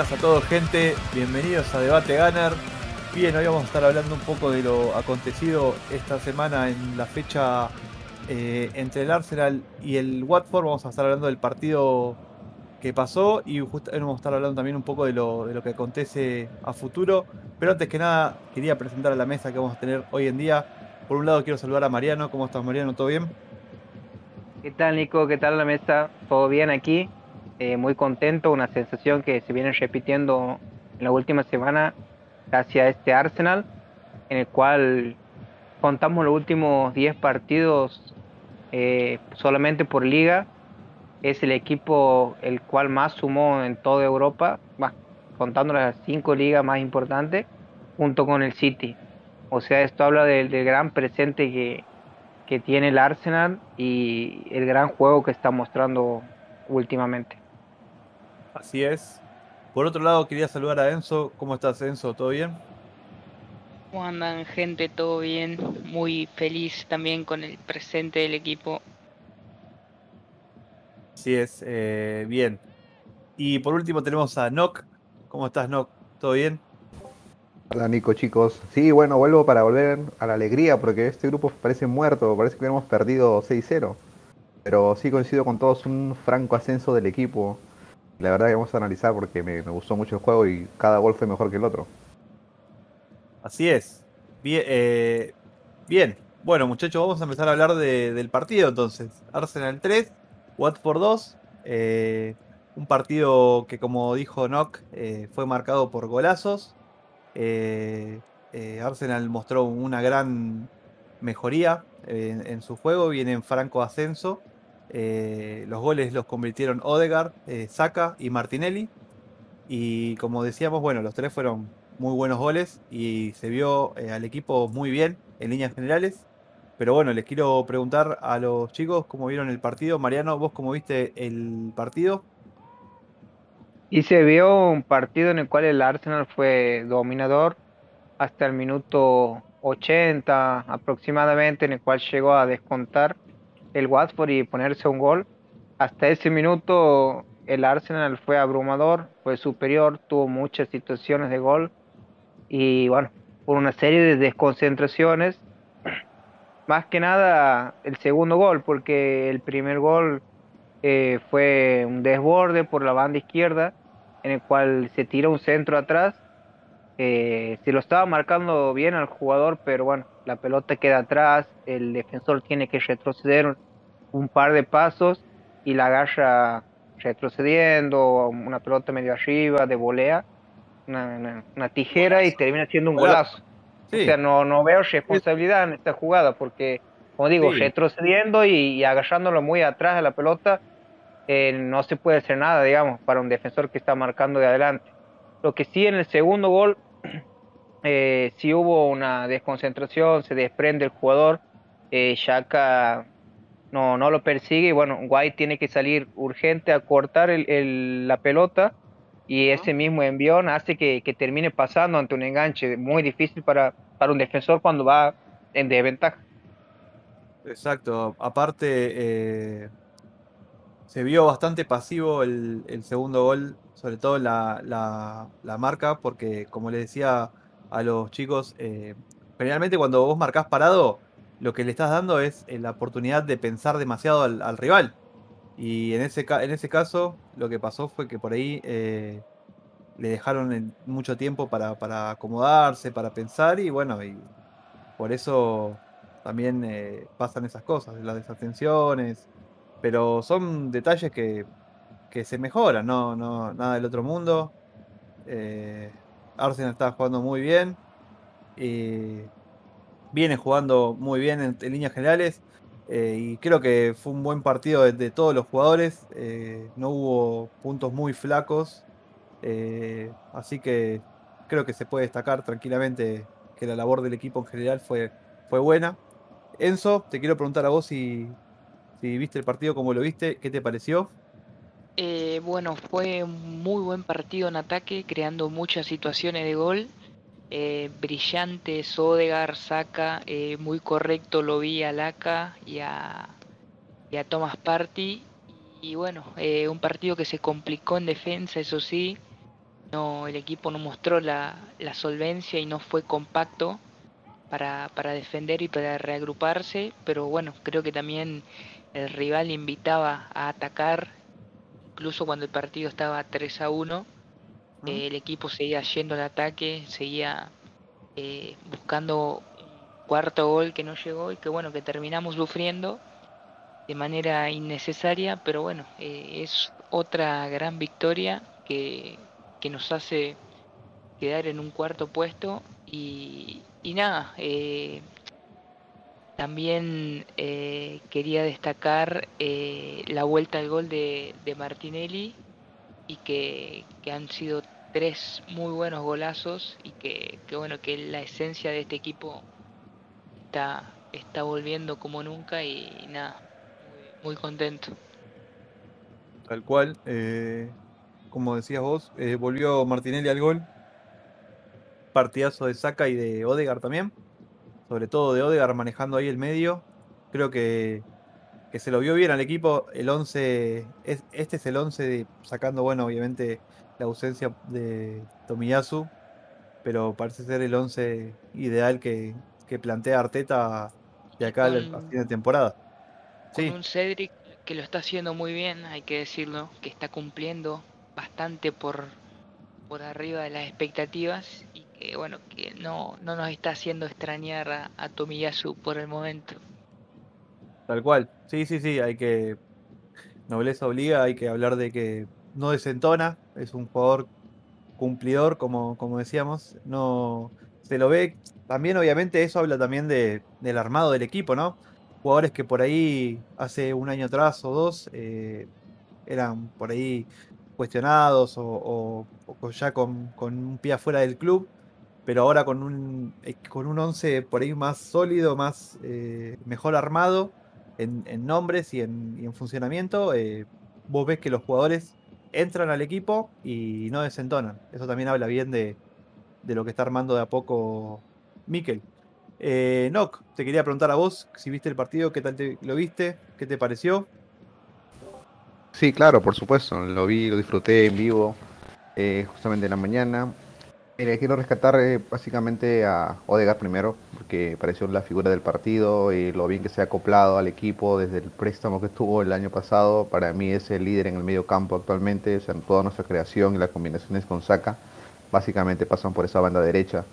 Buenas a todos gente, bienvenidos a Debate Gunner. Bien, hoy vamos a estar hablando un poco de lo acontecido esta semana en la fecha eh, entre el Arsenal y el Watford. Vamos a estar hablando del partido que pasó y justo vamos a estar hablando también un poco de lo, de lo que acontece a futuro. Pero antes que nada, quería presentar a la mesa que vamos a tener hoy en día. Por un lado quiero saludar a Mariano. ¿Cómo estás Mariano? ¿Todo bien? ¿Qué tal Nico? ¿Qué tal la mesa? ¿Todo bien aquí? Eh, muy contento, una sensación que se viene repitiendo en la última semana hacia este Arsenal, en el cual contamos los últimos 10 partidos eh, solamente por liga. Es el equipo el cual más sumó en toda Europa, contando las cinco ligas más importantes, junto con el City. O sea, esto habla del, gran presente que, que tiene el Arsenal y el gran juego que está mostrando últimamente. Así es. Por otro lado, quería saludar a Enzo. ¿Cómo estás, Enzo? ¿Todo bien? ¿Cómo andan, gente? ¿Todo bien? Muy feliz también con el presente del equipo. Así es, eh, bien. Y por último tenemos a Nock. ¿Cómo estás, Nock? ¿Todo bien? Hola, Nico, chicos. Sí, bueno, vuelvo para volver a la alegría porque este grupo parece muerto, parece que hemos perdido 6-0. Pero sí coincido con todos, un franco ascenso del equipo la verdad que vamos a analizar porque me, gustó mucho el juego y cada gol fue mejor que el otro. Así es. Bien, eh, bueno muchachos, vamos a empezar a hablar del partido entonces. Arsenal 3, Watford 2. Eh, un partido que como dijo Nock eh, fue marcado por golazos. Arsenal mostró una gran mejoría en, su juego, viene en franco ascenso. Eh, los goles los convirtieron Odegaard, eh, y Martinelli. Y como decíamos, bueno, los tres fueron muy buenos goles y se vio eh, al equipo muy bien en líneas generales. Pero bueno, les quiero preguntar a los chicos cómo vieron el partido. Mariano, ¿vos cómo viste el partido? Y se vio un partido en el cual el Arsenal fue dominador hasta el minuto 80 aproximadamente, en el cual llegó a descontar el Watford y ponerse un gol. Hasta ese minuto el Arsenal fue abrumador, fue superior, tuvo muchas situaciones de gol y bueno, por una serie de desconcentraciones. Más que nada el segundo gol, porque el primer gol eh, fue un desborde por la banda izquierda, en el cual se tira un centro atrás. Eh, se lo estaba marcando bien al jugador, pero bueno, la pelota queda atrás, el defensor tiene que retroceder un par de pasos y la agarra retrocediendo, una pelota medio arriba, de volea, una, tijera y termina siendo un golazo. O sea, no, no veo responsabilidad en esta jugada porque, como digo, retrocediendo y, agarrándolo muy atrás de la pelota, eh, no se puede hacer nada, digamos, para un defensor que está marcando de adelante. Lo que sí en el segundo gol eh, si hubo una desconcentración, se desprende el jugador, eh, Shaka no, no lo persigue y bueno, White tiene que salir urgente a cortar el, la pelota y ese mismo envión hace que, termine pasando ante un enganche muy difícil para, para un defensor cuando va en desventaja. Exacto, aparte eh, se vio bastante pasivo el, segundo gol, sobre todo la, marca, porque como le decía a los chicos, eh, generalmente cuando vos marcás parado, lo que le estás dando es eh, la oportunidad de pensar demasiado al, rival. Y en ese, en ese caso, lo que pasó fue que por ahí eh, le dejaron mucho tiempo para, acomodarse, para pensar, y bueno, y por eso también pasan esas cosas, las desatenciones. Pero son detalles que, que se mejoran, no, no, nada del otro mundo. Arsenal está jugando muy bien. viene jugando muy bien en, líneas generales. Eh, y creo que fue un buen partido de, todos los jugadores. Eh, no hubo puntos muy flacos. Eh, así que creo que se puede destacar tranquilamente que la labor del equipo en general fue, fue buena. Enzo, te quiero preguntar a vos si, si viste el partido, cómo lo viste, qué te pareció. Eh, bueno, fue un muy buen partido en ataque, creando muchas situaciones de gol. Eh, brillante, Sodegar, Saca, eh, muy correcto lo vi a Laca y a, y a Thomas Party. Y bueno, un partido que se complicó en defensa, eso sí. no, el equipo no mostró la, la solvencia y no fue compacto para, para defender y para reagruparse, pero bueno, creo que también el rival invitaba a atacar, incluso cuando el partido estaba 3 a 1, eh, el equipo seguía yendo al ataque, seguía eh, buscando un cuarto gol que no llegó y que bueno, que terminamos sufriendo de manera innecesaria, pero bueno, eh, es otra gran victoria que, que nos hace quedar en un cuarto puesto y, y nada, eh, también eh, quería destacar eh, la vuelta al gol de, Martinelli y que, han sido tres muy buenos golazos y que, bueno que la esencia de este equipo está, está volviendo como nunca y, nada, muy, muy, contento. Tal cual, como decías vos, volvió Martinelli al gol, partidazo de Saka y de Odegar también. Sobre todo de Odegar manejando ahí el medio. Creo que, que se lo vio bien al equipo. El 11, es, este es el 11 de, sacando, bueno, obviamente la ausencia de Tomiyasu. Pero parece ser el 11 ideal que, que plantea Arteta de acá a fin de temporada. Sí. Con un Cedric que lo está haciendo muy bien, hay que decirlo, que está cumpliendo bastante por, por arriba de las expectativas y bueno que no, no nos está haciendo extrañar a, a, Tomiyasu por el momento. Tal cual, sí, sí, sí, hay que nobleza obliga, hay que hablar de que no desentona, es un jugador cumplidor, como, como decíamos, no se lo ve, también obviamente eso habla también de, del armado del equipo, ¿no? Jugadores que por ahí hace un año atrás o dos eh, eran por ahí cuestionados o ya con, con, un pie afuera del club, pero ahora con un, con un 11 por ahí más sólido, más eh, mejor armado en, nombres y en, funcionamiento, eh, vos ves que los jugadores entran al equipo y no desentonan. Eso también habla bien de, de lo que está armando de a poco Mikel. Eh, te quería preguntar a vos si viste el partido, qué tal te, lo viste, qué te pareció. Sí, claro, por supuesto. Lo vi, lo disfruté en vivo, eh, justamente en la mañana. Eh, quiero rescatar eh, básicamente a Odegaard primero, porque pareció la figura del partido y lo bien que se ha acoplado al equipo desde el préstamo que tuvo el año pasado. Para mí es el líder en el medio campo actualmente. O sea, toda nuestra creación y las combinaciones con Saka básicamente pasan por esa banda derecha.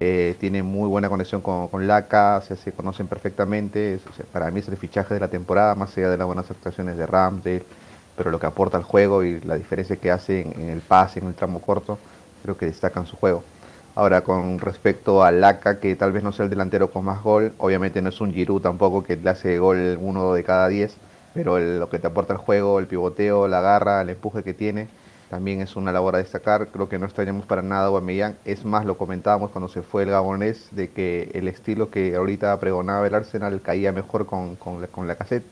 Eh, tiene muy buena conexión con, con Laca, se conocen perfectamente. Para mí es el fichaje de la temporada, más allá de las buenas actuaciones de Ramsdale pero lo que aporta al juego y la diferencia que hace en, en, el pase, en el tramo corto, creo que destacan su juego. Ahora, con respecto a Laca, que tal vez no sea el delantero con más gol, obviamente no es un Giroud tampoco que le hace gol uno de cada diez, pero lo que te aporta el juego, el pivoteo, la garra, el empuje que tiene, también es una labor a destacar. Creo que no extrañamos para nada a. Es más, lo comentábamos cuando se fue el gabonés, de que el estilo que ahorita pregonaba el Arsenal caía mejor con, con, la cassette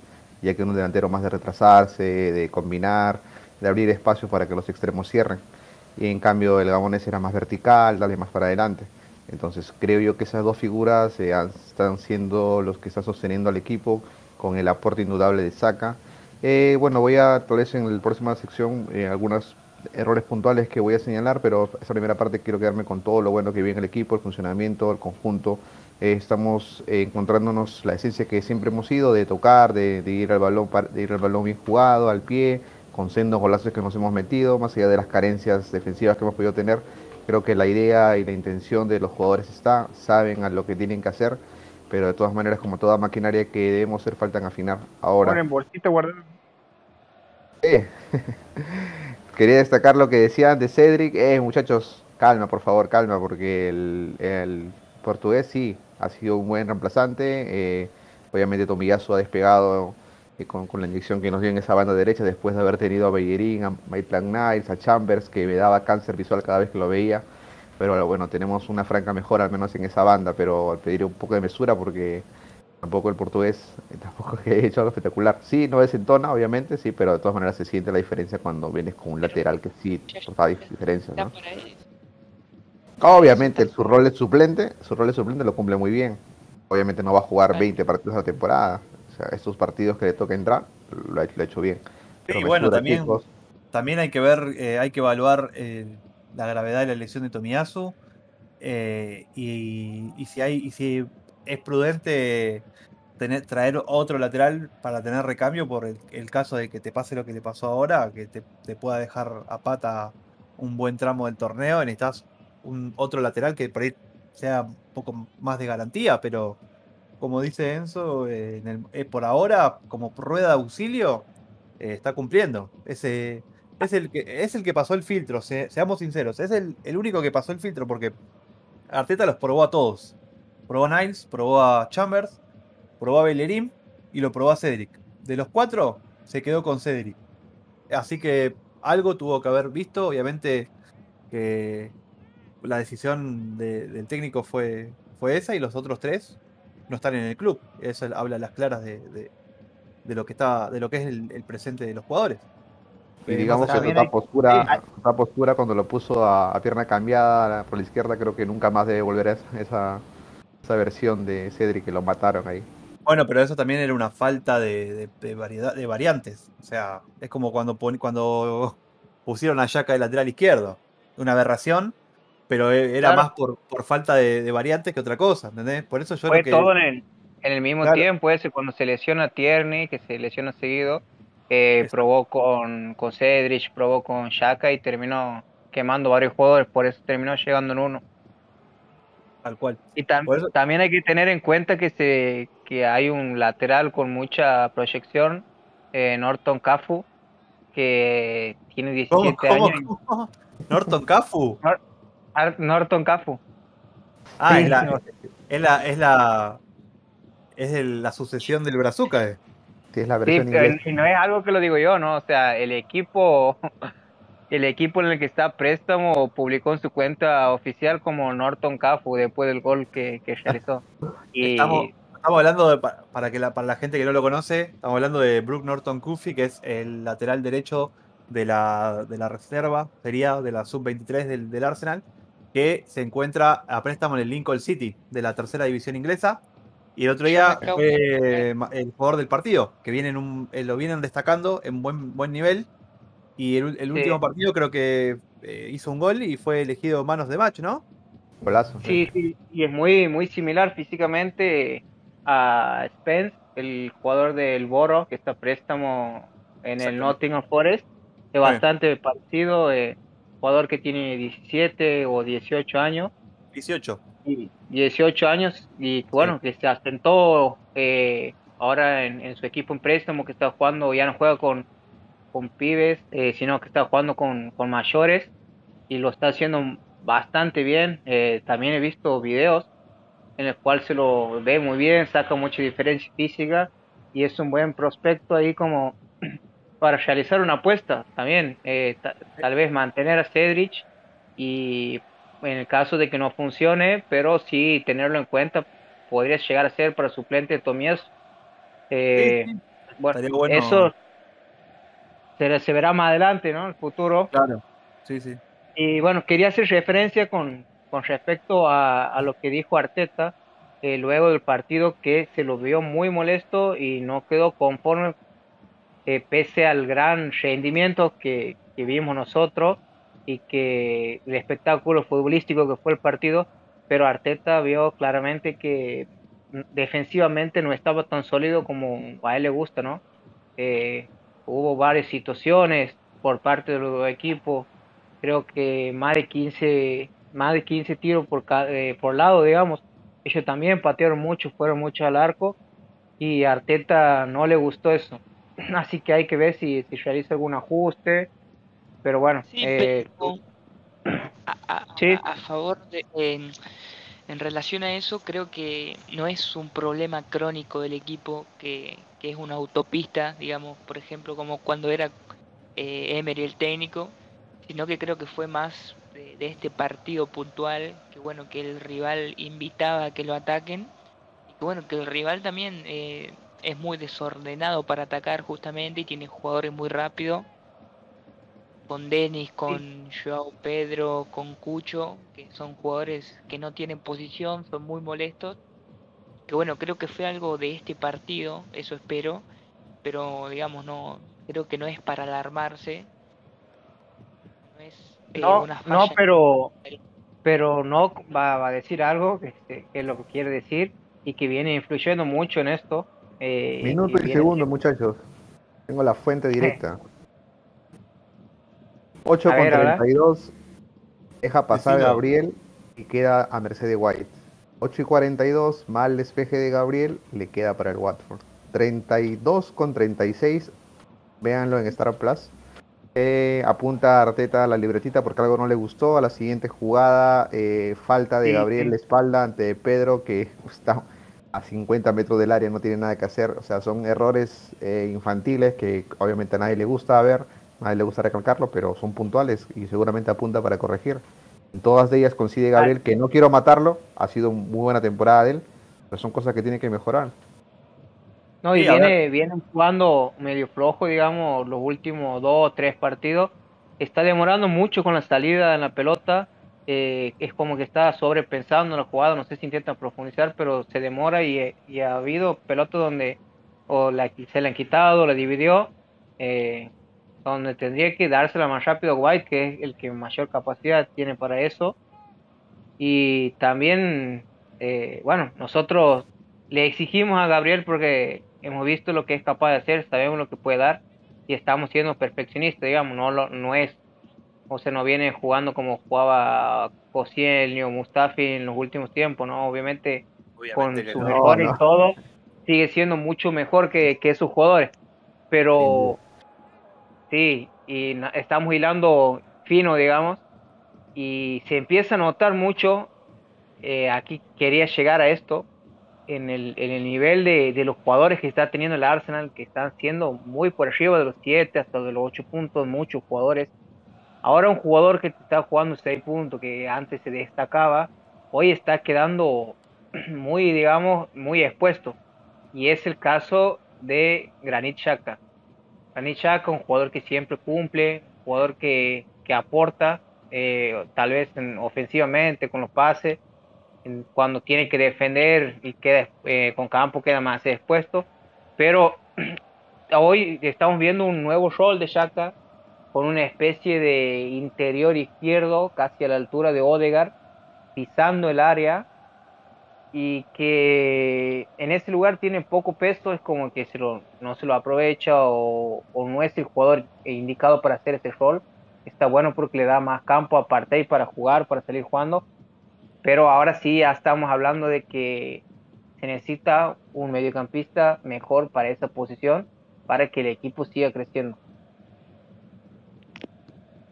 ya que es un delantero más de retrasarse, de combinar, de abrir espacio para que los extremos cierren. Y en cambio el Gabonés era más vertical, darle más para adelante. Entonces creo yo que esas dos figuras eh, están siendo los que están sosteniendo al equipo con el aporte indudable de Saka. Eh, bueno, voy a tal vez en la próxima sección eh, algunos errores puntuales que voy a señalar, pero esta primera parte quiero quedarme con todo lo bueno que viene el equipo, el funcionamiento, el conjunto, estamos encontrándonos la esencia que siempre hemos ido de tocar, de, ir al balón, de ir al balón bien jugado, al pie, con sendos golazos que nos hemos metido, más allá de las carencias defensivas que hemos podido tener. Creo que la idea y la intención de los jugadores está, saben a lo que tienen que hacer, pero de todas maneras, como toda maquinaria que debemos hacer, faltan afinar. Ahora. Ponen bolsita guardado. Eh. Quería destacar lo que decían de Cedric. Eh, muchachos, calma, por favor, calma, porque el, el portugués sí ha sido un buen reemplazante. Eh, obviamente Tomiyasu ha despegado con, con, la inyección que nos dio en esa banda derecha después de haber tenido a Bellerín, a Maitland Niles, a Chambers, que me daba cáncer visual cada vez que lo veía. Pero bueno, tenemos una franca mejora al menos en esa banda, pero pediré un poco de mesura porque tampoco el portugués eh, tampoco he hecho algo espectacular. Sí, no desentona, obviamente, sí, pero de todas maneras se siente la diferencia cuando vienes con un lateral que sí da diferencia, ¿no? Obviamente, su rol es suplente, su rol es suplente lo cumple muy bien. Obviamente no va a jugar 20 partidos a la temporada. Sea, estos partidos que le toca entrar, lo ha, lo ha hecho bien. Sí, bueno, también, también hay que ver, eh, hay que evaluar eh, la gravedad de la lesión de Tomiyasu. eh, y, y si hay, y si es prudente tener, traer otro lateral para tener recambio por el, el caso de que te pase lo que le pasó ahora, que te, te pueda dejar a pata un buen tramo del torneo, necesitas un otro lateral que por ahí sea un poco más de garantía, pero como dice Enzo, eh, por ahora, como rueda de auxilio, eh, está cumpliendo. Ese, es, el que, es el que pasó el filtro, se- seamos sinceros, es el, único que pasó el filtro porque Arteta los probó a todos. Probó a Niles, probó a Chambers, probó a Bellerín y lo probó a Cedric. De los cuatro, se quedó con Cedric. Así que algo tuvo que haber visto, obviamente que la decisión de- del técnico fue, fue esa y los otros tres no están en el club. Eso habla a las claras de, de- de lo que está, de lo que es el, el presente de los jugadores. Y Eh, digamos que hay- postura, hay- postura cuando lo puso a, a pierna cambiada por la izquierda, creo que nunca más debe volver a esa, esa, esa versión de Cedric que lo mataron ahí. Bueno, pero eso también era una falta de, de- de variedad, de variantes. O sea, es como cuando, pon- cuando pusieron a Yaka de lateral izquierdo. Una aberración, pero e- era Claro. más por, por falta de, de variantes que otra cosa, ¿entendés? Por eso yo Fue que... todo en el, en el mismo Claro. tiempo, ese cuando se lesiona Tierney, que se lesiona seguido, eh, probó con, con Cedric, probó con Shaka y terminó quemando varios jugadores, por eso terminó llegando en uno. Tal cual. Y tam- eso- también hay que tener en cuenta que se que hay un lateral con mucha proyección, eh, Norton Cafu, que tiene ¿Cómo, 17 cómo, años. cómo? ¿Norton Cafu? Ar- Norton Cafu. Ah, Sí, es la, no. es la, es la, es el- la sucesión del Brazuca. eh. Sí, es la Sí, versión pero inglesa. y no es algo que lo digo yo, ¿no? O sea, el equipo, el equipo en el que está préstamo publicó en su cuenta oficial como Norton Cafu después del gol que, que realizó. Y Estamos, estamos hablando, de, pa- para, que la, para la gente que no lo conoce, estamos hablando de Brook Norton Cuffy, que es el lateral derecho de la, de la reserva, sería de la sub-23 del, del Arsenal, que se encuentra a préstamo en el Lincoln City, de la tercera división inglesa. Y el otro día fue el jugador del partido, que viene en un- eh, lo vienen destacando en buen, buen nivel. Y el, el Sí. último partido creo que eh, hizo un gol y fue elegido manos de match, ¿no? Golazo. sí, sí, y es muy, muy similar físicamente a Spence, el jugador del Boro que está a préstamo en el. Nottingham Forest. Es bastante parecido, eh, jugador que tiene 17 o 18 años. 18. y 18 años y bueno, que se asentó eh, ahora en, en su equipo en préstamo, que está jugando, ya no juega con, con pibes, eh, sino que está jugando con, con mayores y lo está haciendo bastante bien. Eh, también he visto videos en el cual se lo ve muy bien, saca mucha diferencia física y es un buen prospecto ahí como para realizar una apuesta también, eh, ta- tal vez mantener a Cedric y en el caso de que no funcione, pero sí tenerlo en cuenta, podría llegar a ser para suplente de Tomías. Eh, Sí, sí. bueno, eso se, se verá más adelante, ¿no? El futuro. Claro. Sí, sí. Y bueno, quería hacer referencia con, con respecto a, a lo que dijo Arteta eh, luego del partido, que se lo vio muy molesto y no quedó conforme eh, pese al gran rendimiento que, vimos nosotros y que el espectáculo futbolístico que fue el partido, pero Arteta vio claramente que defensivamente no estaba tan sólido como a él le gusta, ¿no? Eh, hubo varias situaciones por parte de los equipos, creo que más de 15, más de 15 tiros por, eh, por lado, digamos. Ellos también patearon mucho, fueron mucho al arco y Arteta no le gustó eso. Así que hay que ver si, si realiza algún ajuste. Pero bueno, Sí, eh, pero a, a- Sí. a- favor de, en, en relación a eso, creo que no es un problema crónico del equipo que, que es una autopista, digamos, por ejemplo, como cuando era eh, Emery el técnico, sino que creo que fue más de, de este partido puntual, que bueno, que el rival invitaba a que lo ataquen, y que bueno, que el rival también eh, es muy desordenado para atacar justamente y tiene jugadores muy rápidos con Denis, con Joao Pedro, con Cucho, que son jugadores que no tienen posición, son muy molestos. Que bueno, creo que fue algo de este partido, eso espero, pero digamos no, creo que no es para alarmarse. No es eh, No, una no, pero, pero no va, va a decir algo que, que es lo que quiere decir y que viene influyendo mucho en esto. Eh, Minuto y segundo, muchachos. Tengo la fuente directa. 8 A con ver, a ver. 32. Deja pasar a. Gabriel y queda a Mercedes White. 8 y 42, mal despeje de Gabriel, le queda para el Watford. 32 con 36, véanlo en Star Plus. Eh, apunta a Arteta a la libretita porque algo no le gustó. A la siguiente jugada, eh, falta de Sí, Gabriel sí. de espalda ante Pedro, que está a 50 metros del área, no tiene nada que hacer. O sea, son errores eh, infantiles que obviamente a nadie le gusta ver, a nadie le gusta recalcarlo, pero son puntuales y seguramente apunta para corregir. En todas de ellas coincide Gabriel, que no quiero matarlo, ha sido muy buena temporada de él, pero son cosas que tiene que mejorar. No, y Sí, a viene, viene jugando medio flojo, digamos, los últimos dos o tres partidos. Está demorando mucho con la salida en la pelota. Eh, es como que está sobrepensando en la jugada. No sé si intenta profundizar, pero se demora y, ha habido pelotas donde o se la han quitado, la dividió, eh, donde tendría que dársela más rápido a White, que es el que mayor capacidad tiene para eso. Y también, eh, bueno, nosotros le exigimos a Gabriel porque hemos visto lo que es capaz de hacer, sabemos lo que puede dar y estamos siendo perfeccionistas, digamos, no lo, no es, o sea, no viene jugando como jugaba Koscielny o Mustafi en los últimos tiempos, ¿no? Obviamente con Obviamente que sus no. errores no. y todo, sigue siendo mucho mejor que, que sus jugadores, pero sí, y na- estamos hilando fino, digamos, y se empieza a notar mucho, eh, aquí quería llegar a esto, en el, en el nivel de, de los jugadores que está teniendo el Arsenal, que están siendo muy por arriba de los 7 hasta de los 8 puntos, muchos jugadores. Ahora un jugador que está jugando 6 puntos, que antes se destacaba, hoy está quedando muy, digamos, muy expuesto. Y es el caso de Granit Xhaka. Granit Xhaka, un jugador que siempre cumple, jugador que, que aporta, eh, tal vez en- ofensivamente con los pases, cuando tiene que defender y queda eh, con campo queda más expuesto. Pero hoy estamos viendo un nuevo rol de Xhaka con una especie de interior izquierdo casi a la altura de Odegaard, pisando el área y que en ese lugar tiene poco peso, es como que se lo, no se lo aprovecha o, o no es el jugador indicado para hacer ese rol. Está bueno porque le da más campo a Partey para jugar, para salir jugando. Pero ahora sí ya estamos hablando de que se necesita un mediocampista mejor para esa posición para que el equipo siga creciendo.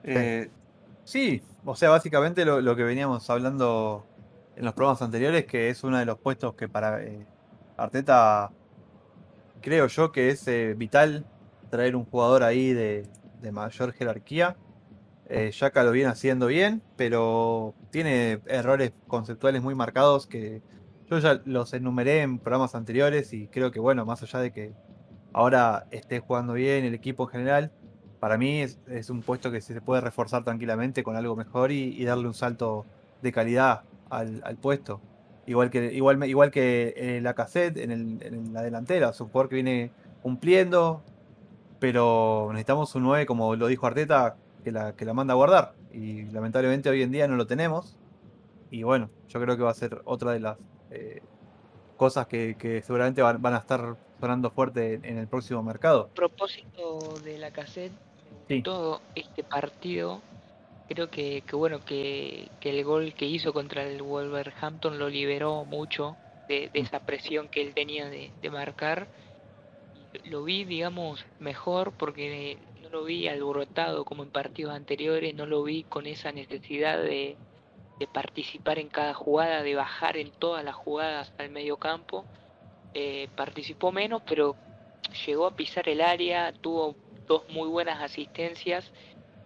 Eh, sí, o sea, básicamente lo, que veníamos hablando en los programas anteriores, que es uno de los puestos que para eh, Arteta creo yo que es eh, vital traer un jugador ahí de, de mayor jerarquía. Xhaka lo viene haciendo bien, pero tiene errores conceptuales muy marcados que yo ya los enumeré en programas anteriores y creo que bueno, más allá de que ahora esté jugando bien el equipo en general, para mí es, un puesto que se puede reforzar tranquilamente con algo mejor y, darle un salto de calidad al, puesto. Igual que, igual, igual que eh, la cassette en, el- en la delantera, es un jugador que viene cumpliendo, pero necesitamos un 9, como lo dijo Arteta, que la, que la manda a guardar. Y lamentablemente hoy en día no lo tenemos. Y bueno, yo creo que va a ser otra de las eh, cosas que, seguramente van, a estar sonando fuerte en, en el próximo mercado. Propósito de la cassette, Todo este partido, creo que, que bueno, que, que el gol que hizo contra el Wolverhampton lo liberó mucho de, esa presión que él tenía de, marcar. Lo vi, digamos, mejor porque no lo vi alborotado como en partidos anteriores, no lo vi con esa necesidad de, de participar en cada jugada, de bajar en todas las jugadas al medio campo. Eh, participó menos, pero llegó a pisar el área, tuvo dos muy buenas asistencias,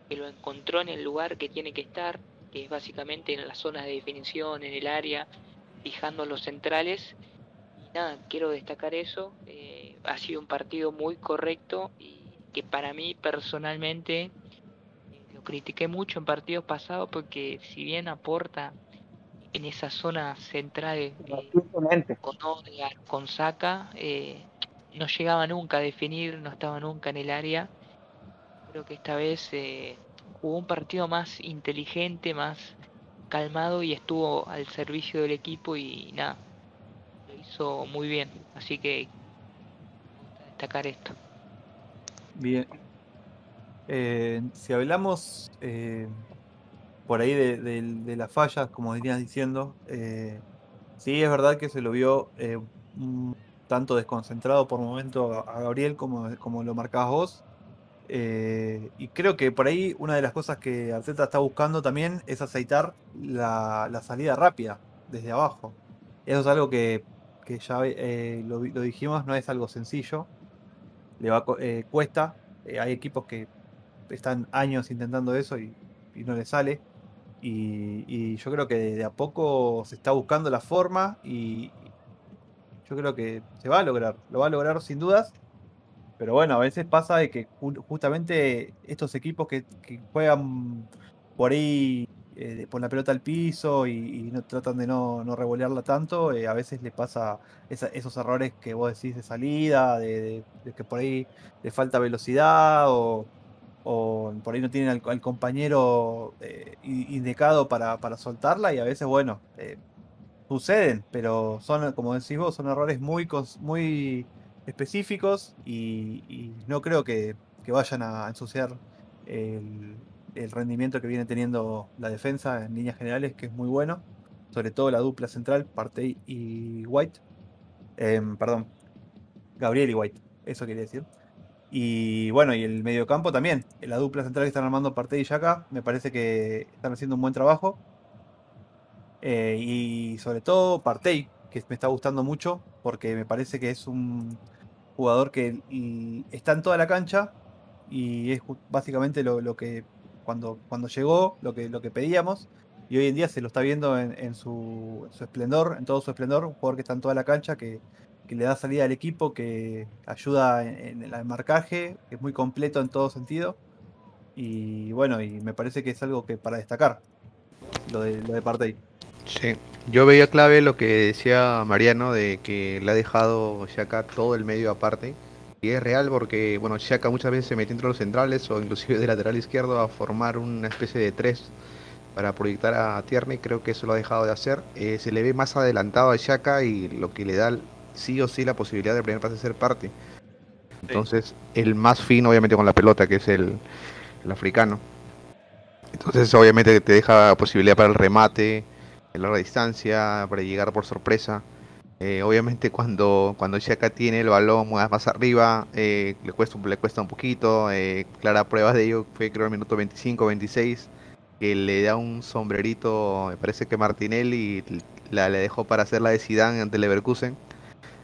que lo encontró en el lugar que tiene que estar, que es básicamente en las zonas de definición, en el área, fijando los centrales. Y nada, quiero destacar eso. eh, ha sido un partido muy correcto y que para mí personalmente eh, lo critiqué mucho en partidos pasados porque si bien aporta en esa zona central eh, con Odegaard, con Saka, eh, no llegaba nunca a definir, no estaba nunca en el área. Creo que esta vez, eh, jugó un partido más inteligente, más calmado y estuvo al servicio del equipo y nada, lo hizo muy bien. Así que destacar esto. Bien. Eh, si hablamos eh, por ahí de, las fallas, como venías diciendo, eh, sí es verdad que se lo vio eh, tanto desconcentrado por momento a, Gabriel, como, como lo marcabas vos. Eh, y creo que por ahí una de las cosas que Arteta está buscando también es aceitar la, la salida rápida desde abajo. Eso es algo que, que ya eh, lo, dijimos, no es algo sencillo. Le va, eh, cuesta. Eh, hay equipos que están años intentando eso y, no les sale. Y, y yo creo que de a poco se está buscando la forma y yo creo que se va a lograr. Lo va a lograr sin dudas. Pero bueno, a veces pasa de que ju- justamente estos equipos que, juegan por ahí eh, por la pelota al piso y, tratan de no, no revolearla tanto, eh, a veces les pasa esa- esos errores que vos decís de salida, de, que por ahí le falta velocidad o, o por ahí no tienen al, compañero eh, indicado para, para soltarla y a veces, bueno, eh, suceden, pero son, como decís vos, son errores muy, muy específicos y, no creo que, que vayan a ensuciar el, el rendimiento que viene teniendo la defensa en líneas generales, que es muy bueno, sobre todo la dupla central, Partey y White. Em, perdón, Gabriel y White, eso quería decir. Y bueno, y el mediocampo también. La dupla central que están armando Partey y Yaka, me parece que están haciendo un buen trabajo. Eh, y sobre todo Partey, que me está gustando mucho, porque me parece que es un jugador que y, está en toda la cancha y es básicamente lo, que cuando, cuando llegó, lo que, lo que pedíamos. Y hoy en día se lo está viendo en, su, en su esplendor, en todo su esplendor, un jugador que está en toda la cancha, que, que le da salida al equipo, que ayuda en, en el marcaje, que es muy completo en todo sentido. Y bueno, y me parece que es algo que para destacar, lo de, lo de Partey. Sí, yo veía clave lo que decía Mariano de que le ha dejado Shaka todo el medio aparte. Y es real porque, bueno, Shaka muchas veces se mete entre los centrales o inclusive de lateral izquierdo a formar una especie de tres para proyectar a Tierney. Creo que eso lo ha dejado de hacer. Eh, se le ve más adelantado a Shaka y lo que le da sí o sí la posibilidad de primer pase ser parte. Entonces, el más fino obviamente con la pelota, que es el, el africano. Entonces, obviamente te deja posibilidad para el remate en larga distancia, para llegar por sorpresa. Eh, obviamente cuando, cuando Shaka tiene el balón más, más arriba, eh, le, cuesta, un- le cuesta un poquito. Eh, clara prueba de ello fue creo el minuto 25, 26, que le da un sombrerito, me parece que Martinelli la le dejó para hacer la de Zidane ante Leverkusen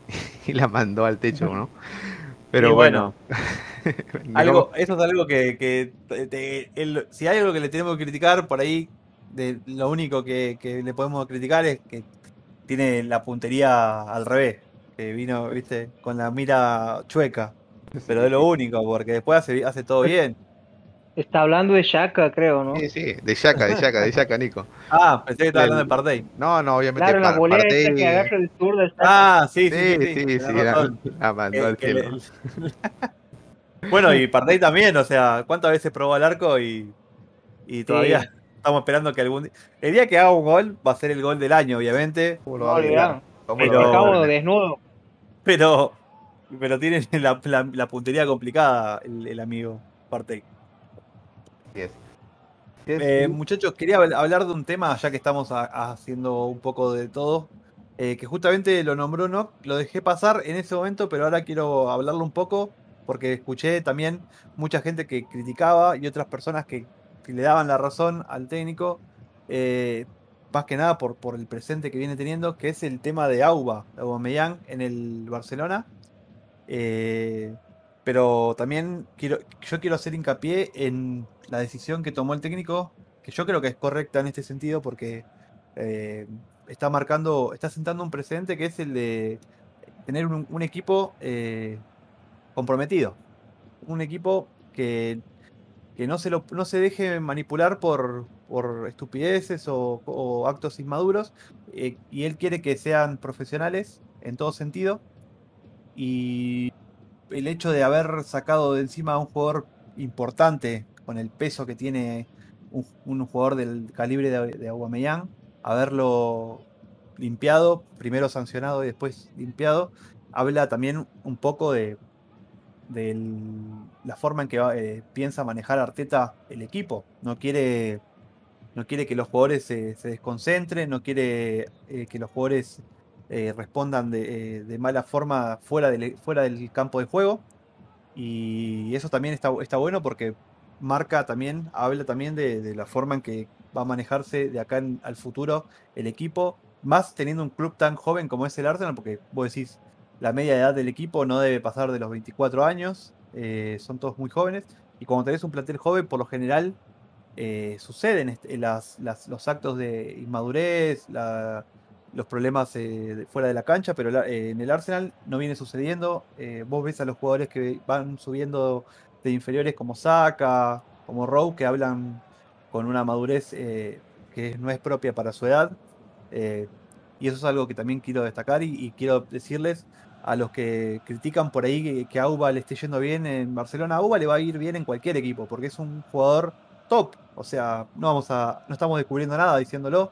y la mandó al techo, ¿no? Pero Y bueno, Algo, eso es algo que, que te- te- el- si hay algo que le tenemos que criticar por ahí, de, lo único que, que le podemos criticar es que tiene la puntería al revés, que vino, viste, con la mira chueca, pero es lo único, porque después hace, hace todo bien. Está hablando de Shaka, creo, ¿no? Sí, sí, de Shaka, de Shaka, de Shaka, Nico. Ah, pensé que estaba hablando Del- de Partey. No, no, obviamente Claro, la Partey- que agarra el zurdo está Ah, sí, sí, Sí, sí, sí, sí, la, la mandó al cielo. le- bueno, y Partey también, o sea, ¿cuántas veces probó al arco y, y todavía estamos esperando que algún día... El día que haga un gol va a ser el gol del año, obviamente, ¿Cómo lo No, a olvidar? olvidá. ¿Cómo lo Pero- Acabo desnudo. pero pero tiene la, la- la puntería complicada el, el amigo Partey. Así es. Así es, Eh, muchachos, quería habl- hablar de un tema, ya que estamos a- haciendo un poco de todo, eh, que justamente lo nombró no, lo dejé pasar en ese momento, pero ahora quiero hablarlo un poco, porque escuché también mucha gente que criticaba y otras personas que, le daban la razón al técnico, eh, más que nada por, por el presente que viene teniendo, que es el tema de Auba, Aubameyang en el Barcelona. Eh, pero también quiero, yo quiero hacer hincapié en la decisión que tomó el técnico, que yo creo que es correcta en este sentido, porque eh, está marcando, está sentando un precedente que es el de tener un, equipo comprometido. Un equipo que, que no, se lo, no se deje manipular por, por estupideces o, actos inmaduros. eh, y él quiere que sean profesionales en todo sentido. Y el hecho de haber sacado de encima a un jugador importante con el peso que tiene un, un jugador del calibre de, de Aubameyang, haberlo limpiado, primero sancionado y después limpiado, habla también un poco de, de la forma en que eh, piensa manejar Arteta el equipo. No quiere, no quiere que los jugadores se, se desconcentren, no quiere eh, que los jugadores eh, respondan de, de, mala forma fuera del, fuera del campo de juego. Y eso también está, está bueno porque marca también, habla también de, de, la forma en que va a manejarse de acá en, al futuro el equipo, más teniendo un club tan joven como es el Arsenal, porque vos decís, la media edad del equipo no debe pasar de los 24 años, eh, son todos muy jóvenes, y cuando tenés un plantel joven, por lo general eh, suceden las, los actos de inmadurez, los problemas eh, fuera de la cancha, pero eh, en el Arsenal no viene sucediendo. Eh, vos ves a los jugadores que van subiendo de inferiores como Saka, como Rowe, que hablan con una madurez eh, que no es propia para su edad. Y eso es algo que también quiero destacar y, quiero decirles a los que critican por ahí que, que le esté yendo bien en Barcelona. A Auba le va a ir bien en cualquier equipo, porque es un jugador top. O sea, no vamos a. no estamos descubriendo nada diciéndolo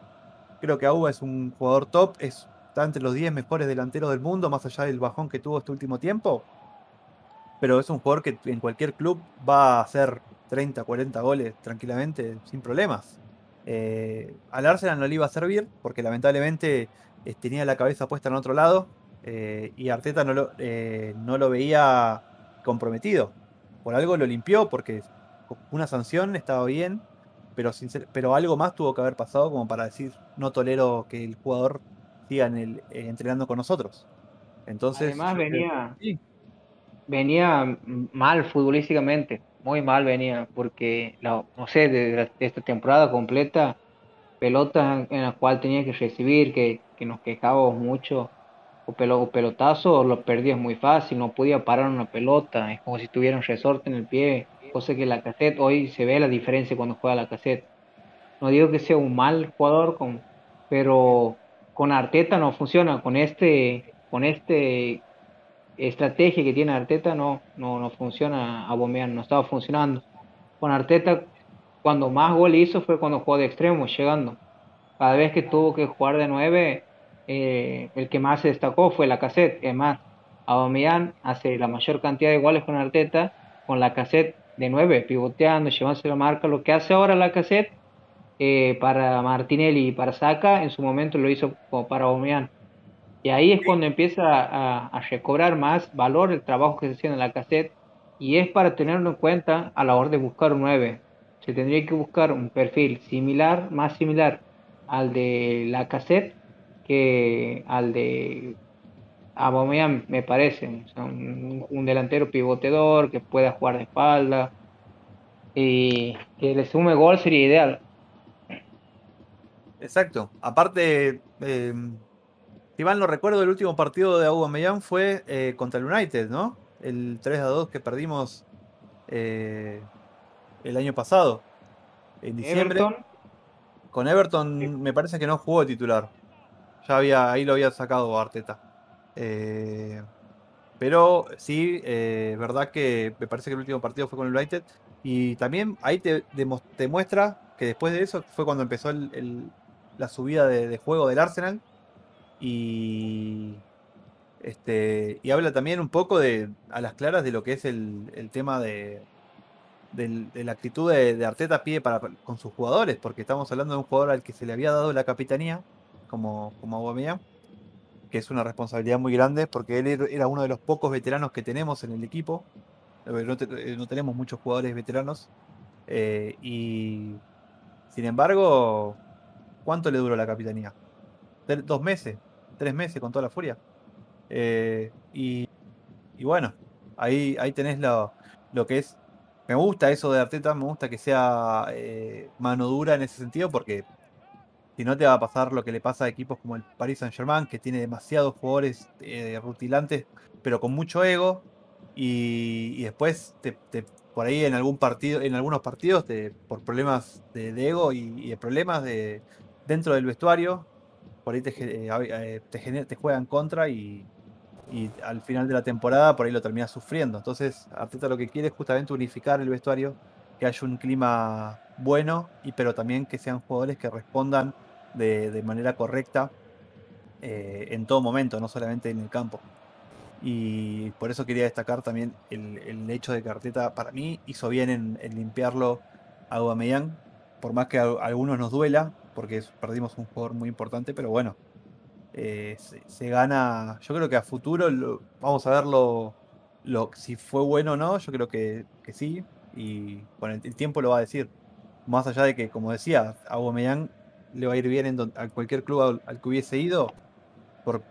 Creo que Auba es un jugador top, es, está entre los 10 mejores delanteros del mundo, más allá del bajón que tuvo este último tiempo. Pero es un jugador que en cualquier club va a hacer 30, 40 goles tranquilamente, sin problemas. Eh, al Arsenal no le iba a servir, porque lamentablemente eh, tenía la cabeza puesta en otro lado eh, y Arteta no lo, eh, no lo veía comprometido. Por algo lo limpió, porque una sanción estaba bien, pero, pero algo más tuvo que haber pasado como para decir, no tolero que el jugador siga en el, eh, entrenando con nosotros. Entonces, Además venía, sí. Venía mal futbolísticamente, muy mal venía, porque no sé, de, esta temporada completa, pelotas en la cual tenía que recibir, que, que nos quejábamos mucho, o, pelo, o pelotazo, lo perdías muy fácil, no podía parar una pelota, es como si tuviera un resorte en el pie, cosa que la cassette hoy se ve la diferencia cuando juega la cassette. No digo que sea un mal jugador, con, pero con Arteta no funciona, con este, con este estrategia que tiene Arteta no, no, no funciona a Bombean, no estaba funcionando. Con Arteta, cuando más gol hizo fue cuando jugó de extremo, llegando. Cada vez que tuvo que jugar de nueve, eh, el que más se destacó fue la cassette. Es más, Aubameyang hace la mayor cantidad de goles con Arteta, con la cassette de 9, pivoteando, llevándose la marca. Lo que hace ahora la cassette eh, para Martinelli y para Saka, en su momento lo hizo para Aubameyang. Y ahí es cuando empieza a, a, recobrar más valor el trabajo que se hacía en la cassette. Y es para tenerlo en cuenta a la hora de buscar un 9. Se tendría que buscar un perfil similar, más similar al de la cassette que al de Aubameyang me parece, o sea, un, un, delantero pivoteador que pueda jugar de espalda y que le sume gol sería ideal. Exacto. Aparte, eh, si mal no recuerdo, el último partido de Aubameyang fue eh, contra el United, ¿no? El 3 a 2 que perdimos eh, el año pasado, en diciembre. Everton. Con Everton sí. me parece que no jugó de titular. Ya había, ahí lo había sacado Arteta. Eh, pero sí, eh, verdad que me parece que el último partido fue con el United. Y también ahí te, te muestra que después de eso fue cuando empezó el, el, la subida de, de, juego del Arsenal. Y, este, y habla también un poco de, a las claras de lo que es el, el tema de, de, la actitud de, Arteta pie para, con sus jugadores. Porque estamos hablando de un jugador al que se le había dado la capitanía, como, como Aubameyang que es una responsabilidad muy grande porque él era uno de los pocos veteranos que tenemos en el equipo. No, no tenemos muchos jugadores veteranos. Eh, y sin embargo, ¿cuánto le duró la capitanía? Dos meses, tres meses con toda la furia. Eh, y, y, bueno, ahí, ahí tenés lo, lo, que es. Me gusta eso de Arteta, me gusta que sea eh, mano dura en ese sentido porque si no te va a pasar lo que le pasa a equipos como el Paris Saint Germain, que tiene demasiados jugadores eh, rutilantes, pero con mucho ego. Y, y después te, te, por ahí en algún partido, en algunos partidos, te, por problemas de, ego y, y, de problemas de dentro del vestuario, por ahí te, eh, te, te juegan contra y, al final de la temporada por ahí lo terminas sufriendo. Entonces, Arteta lo que quiere es justamente unificar el vestuario, que haya un clima bueno, y pero también que sean jugadores que respondan de, manera correcta eh, en todo momento, no solamente en el campo. Y por eso quería destacar también el, hecho de que Arteta, para mí, hizo bien en, limpiarlo a Aubameyang, por más que a algunos nos duela, porque perdimos un jugador muy importante, pero bueno, eh, se, gana, yo creo que a futuro vamos a verlo lo, si fue bueno o no, yo creo que, sí, y con el, tiempo lo va a decir. Más allá de que, como decía, a Aubameyang le va a ir bien en a cualquier club al, que hubiese ido,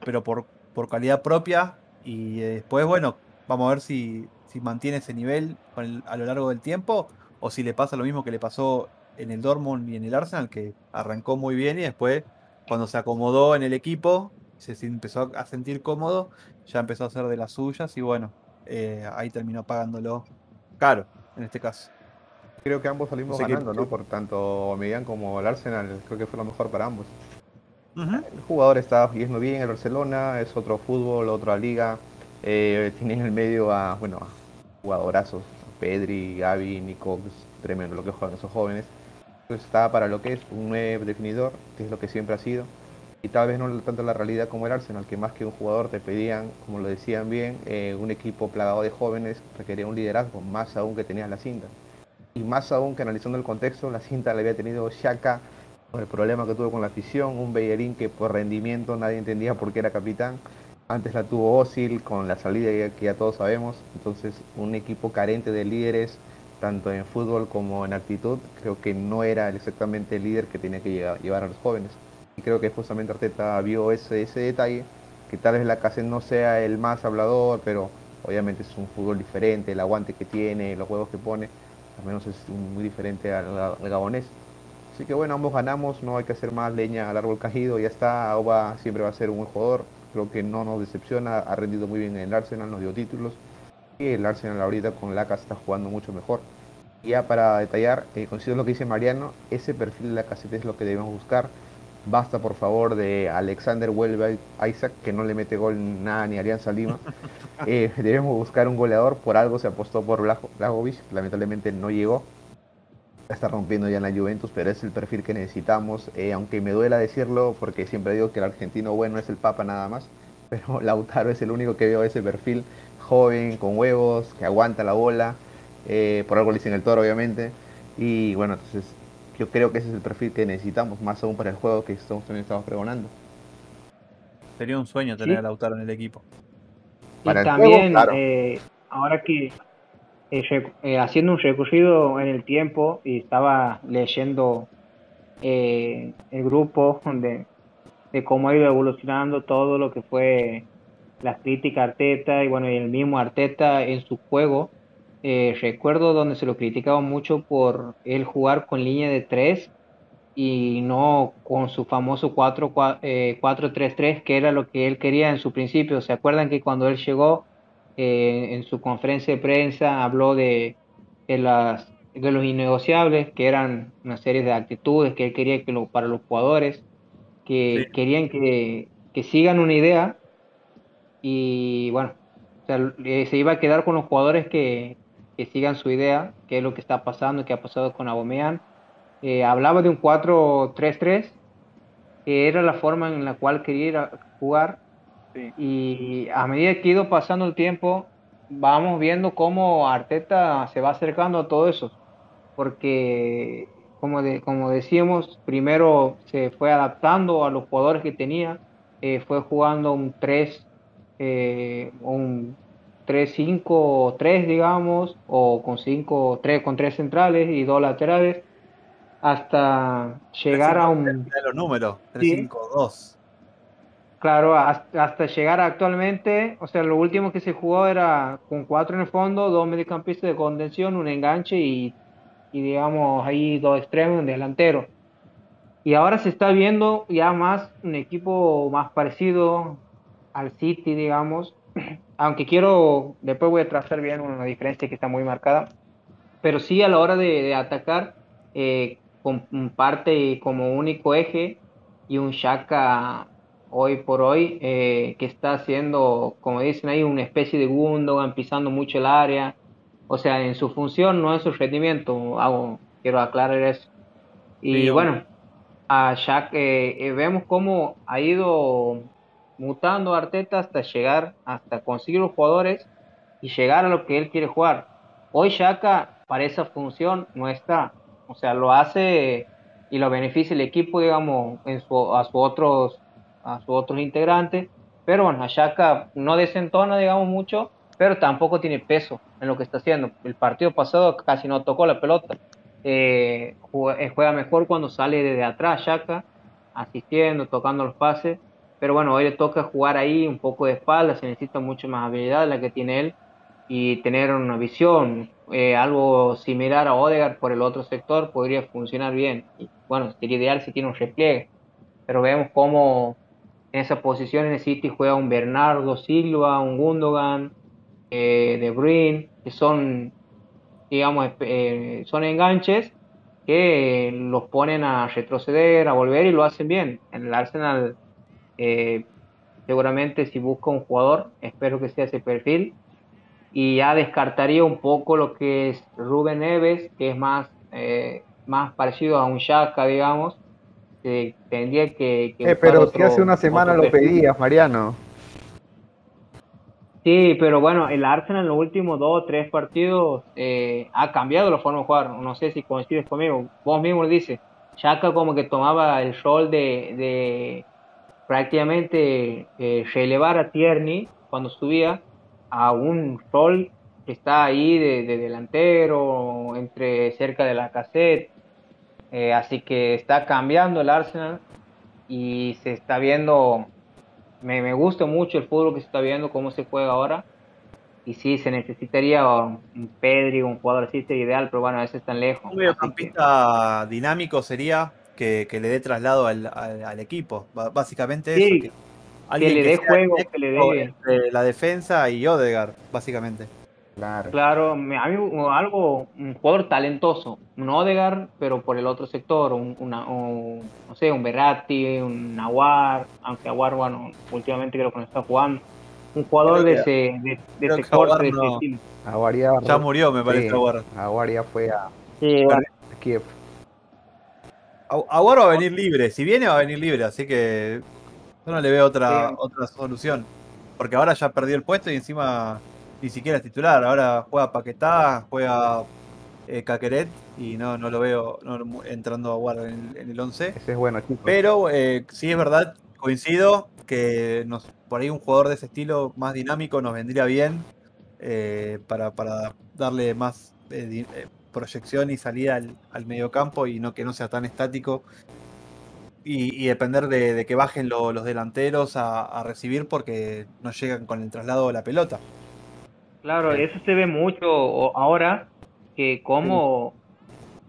pero por, calidad propia, y eh, después, bueno, vamos a ver si, mantiene ese nivel a lo largo del tiempo, o si le pasa lo mismo que le pasó en el Dortmund y en el Arsenal, que arrancó muy bien y después, cuando se acomodó en el equipo, se empezó a sentir cómodo, ya empezó a hacer de las suyas y bueno, eh, ahí terminó pagándolo caro, en este caso. Creo que ambos salimos ganando, ¿no? Por tanto, Median como el Arsenal, creo que fue lo mejor para ambos. Ujú. El jugador está yendo bien, el Barcelona es otro fútbol, otra liga. Eh, tiene en el medio a, bueno, a jugadorazos, Pedri, Gavi, Nico, tremendo lo que juegan esos jóvenes. Está para lo que es un 9 definidor, que es lo que siempre ha sido. Y tal vez no tanto la realidad como el Arsenal, que más que un jugador te pedían, como lo decían bien, eh, un equipo plagado de jóvenes requería un liderazgo, más aún que tenía la cinta. Y más aún que analizando el contexto, la cinta la había tenido Shaka, por el problema que tuvo con la afición, un Bellerín que por rendimiento nadie entendía por qué era capitán. Antes la tuvo Osil con la salida que ya todos sabemos. Entonces, un equipo carente de líderes, tanto en fútbol como en actitud, creo que no era exactamente el líder que tenía que llevar a los jóvenes. Y creo que justamente Arteta vio ese, ese detalle, que tal vez la casa no sea el más hablador, pero obviamente es un fútbol diferente, el aguante que tiene, los juegos que pone, al menos es muy diferente al, gabonés. Así que bueno, ambos ganamos, no hay que hacer más leña al árbol caído, ya está, Auba siempre va a ser un buen jugador, creo que no nos decepciona, ha rendido muy bien en el Arsenal, nos dio títulos, el Arsenal ahorita con Lacas está jugando mucho mejor. Ya para detallar, eh, considero lo que dice Mariano, ese perfil de la caseta es lo que debemos buscar. Basta por favor de Alexander Welbeck Isaac, que no le mete gol nada ni Alianza Lima. Eh, debemos buscar un goleador, por algo se apostó por Blajovic, lamentablemente no llegó está rompiendo ya en la Juventus, pero es el perfil que necesitamos, eh, aunque me duela decirlo, porque siempre digo que el argentino bueno es el Papa nada más, pero Lautaro es el único que veo ese perfil, joven, con huevos, que aguanta la bola, eh, por algo le dicen el toro obviamente, y bueno, entonces yo creo que ese es el perfil que necesitamos, más aún para el juego que estamos, también estamos pregonando. Sería un sueño Sí. tener a Lautaro en el equipo. Para y el juego, también, claro. eh, ahora que eh, eh, haciendo un recorrido en el tiempo y estaba leyendo eh, el grupo de, de cómo ha ido evolucionando todo lo que fue las críticas a Arteta y bueno, y el mismo Arteta en su juego. eh, recuerdo donde se lo criticaba mucho por él jugar con línea de tres y no con su famoso 4 cua- eh, 4-3-3, que era lo que él quería en su principio. ¿Se acuerdan que cuando él llegó eh, en su conferencia de prensa habló de, de, las, de los innegociables, que eran una serie de actitudes que él quería que lo, para los jugadores, que Sí. querían que, que sigan una idea y bueno, o sea, eh, se iba a quedar con los jugadores que, que sigan su idea, que es lo que está pasando, que ha pasado con Aubameyang. Eh, hablaba de un 4-3-3, que era la forma en la cual quería ir a jugar. Sí. Y a medida que ha ido pasando el tiempo, vamos viendo cómo Arteta se va acercando a todo eso. Porque, como, de- como decíamos, primero se fue adaptando a los jugadores que tenía, eh, fue jugando un 3, eh, un 3-5-3, digamos, o con 5, 3 con 3 centrales y dos laterales, hasta llegar a un los números, Sí. 3-5-2. Claro, hasta, hasta llegar actualmente, o sea, lo último que se jugó era con cuatro en el fondo, dos mediocampistas de contención, un enganche y, y digamos ahí dos extremos, un delantero. Y ahora se está viendo ya más un equipo más parecido al City, digamos, aunque quiero, después voy a trazar bien una diferencia que está muy marcada, pero sí a la hora de, de atacar, eh, comparte como único eje y un Shaka hoy por hoy eh, que está haciendo, como dicen ahí, una especie de Gundogan pisando mucho el área. O sea, en su función no es su rendimiento, hago, quiero aclarar eso. Y Sí, bueno, a Shaq, eh, eh, vemos cómo ha ido mutando Arteta hasta llegar, hasta conseguir los jugadores y llegar a lo que él quiere jugar. Hoy Shaka para esa función no está, o sea, lo hace y lo beneficia el equipo, digamos, en su, a sus otros a sus otros integrantes, pero bueno, a Shaka no desentona, digamos, mucho, pero tampoco tiene peso en lo que está haciendo. El partido pasado casi no tocó la pelota. Eh, juega, eh, mejor cuando sale desde atrás Shaka, asistiendo, tocando los pases, pero bueno, hoy le toca jugar ahí un poco de espalda, se necesita mucho más habilidad la que tiene él y tener una visión, eh, algo similar a Odegaard por el otro sector podría funcionar bien. Y, bueno, sería ideal si tiene un repliegue, pero vemos cómo en esa posición en el City juega un Bernardo Silva, un Gundogan, eh, De Bruyne, que son, digamos, eh, son enganches que los ponen a retroceder, a volver y lo hacen bien. En el Arsenal, eh, seguramente si busca un jugador, espero que sea ese perfil. Y ya descartaría un poco lo que es Rubén Neves, que es más, eh, más parecido a un Shaka, digamos. Que tendría que. que Eh, pero otro- si hace una semana lo perfil. pedías, Mariano. Sí, pero bueno, el Arsenal en los últimos dos o tres partidos eh, ha cambiado la forma de jugar. No sé si coincides conmigo. Vos mismo lo dices. Chaka como que tomaba el rol de, de prácticamente eh, relevar a Tierney cuando subía a un rol que está ahí de, de delantero, entre cerca de la cassette. así que está cambiando el Arsenal y se está viendo me, me gusta mucho el fútbol que se está viendo, cómo se juega ahora. Y sí, se necesitaría un Pedri, un jugador así, sería ideal, pero bueno, a veces están lejos. Un mediocampista dinámico sería que, que le dé traslado al, al- al equipo. Básicamente Sí, eso. Que, le dé juego, que le dé- entre la defensa y Odegaard, básicamente. Claro. Claro, a mí algo, un jugador talentoso, un Odegaard, pero por el otro sector, un, una, un- no sé, un Berratti, un Nahuar, aunque Aguar, bueno, últimamente creo que no está jugando. Un jugador Creo de que- ese, de, de ese que corte, Aguar de ese no. estilo. Aguar ya, murió, me parece, sí, Aguar. Aguar ya fue a Sí, bueno, Kiev. Agu- Aguar va a venir libre. Si viene, va a venir libre. Así que yo no le veo otra, Sí. otra solución. Porque ahora ya perdió el puesto y encima ni siquiera es titular. Ahora juega Paquetá, juega eh, Caqueret y no, no lo veo no, entrando a Aguar en, el- en el 11. Ese es bueno, chicos. Pero eh, sí es verdad, coincido que nos, por ahí un jugador de ese estilo más dinámico nos vendría bien eh, para, para darle más eh, eh, proyección y salida al, al mediocampo y no que no sea tan estático y, y depender de, de que bajen lo- los delanteros a, a recibir porque no llegan con el traslado de la pelota. Claro, eso se ve mucho ahora, que como,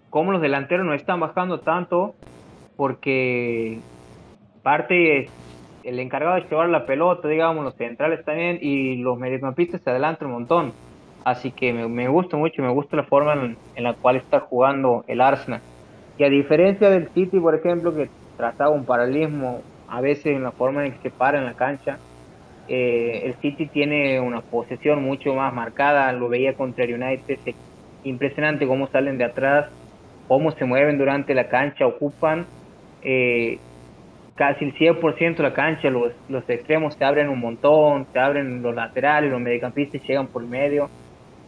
como los delanteros no están bajando tanto, porque parte es el encargado de llevar la pelota, digamos, los centrales también, y los mediocampistas se adelantan un montón. Así que me, me gusta mucho, me gusta la forma en, la cual está jugando el Arsenal. Y a diferencia del City, por ejemplo, que trazaba un paralelismo a veces en la forma en que se para en la cancha, eh, el City tiene una posesión mucho más marcada, lo veía contra el United, es impresionante cómo salen de atrás, cómo se mueven durante la cancha, ocupan eh, casi el 100% de la cancha, los, los extremos se abren un montón, se abren los laterales, los mediocampistas llegan por medio,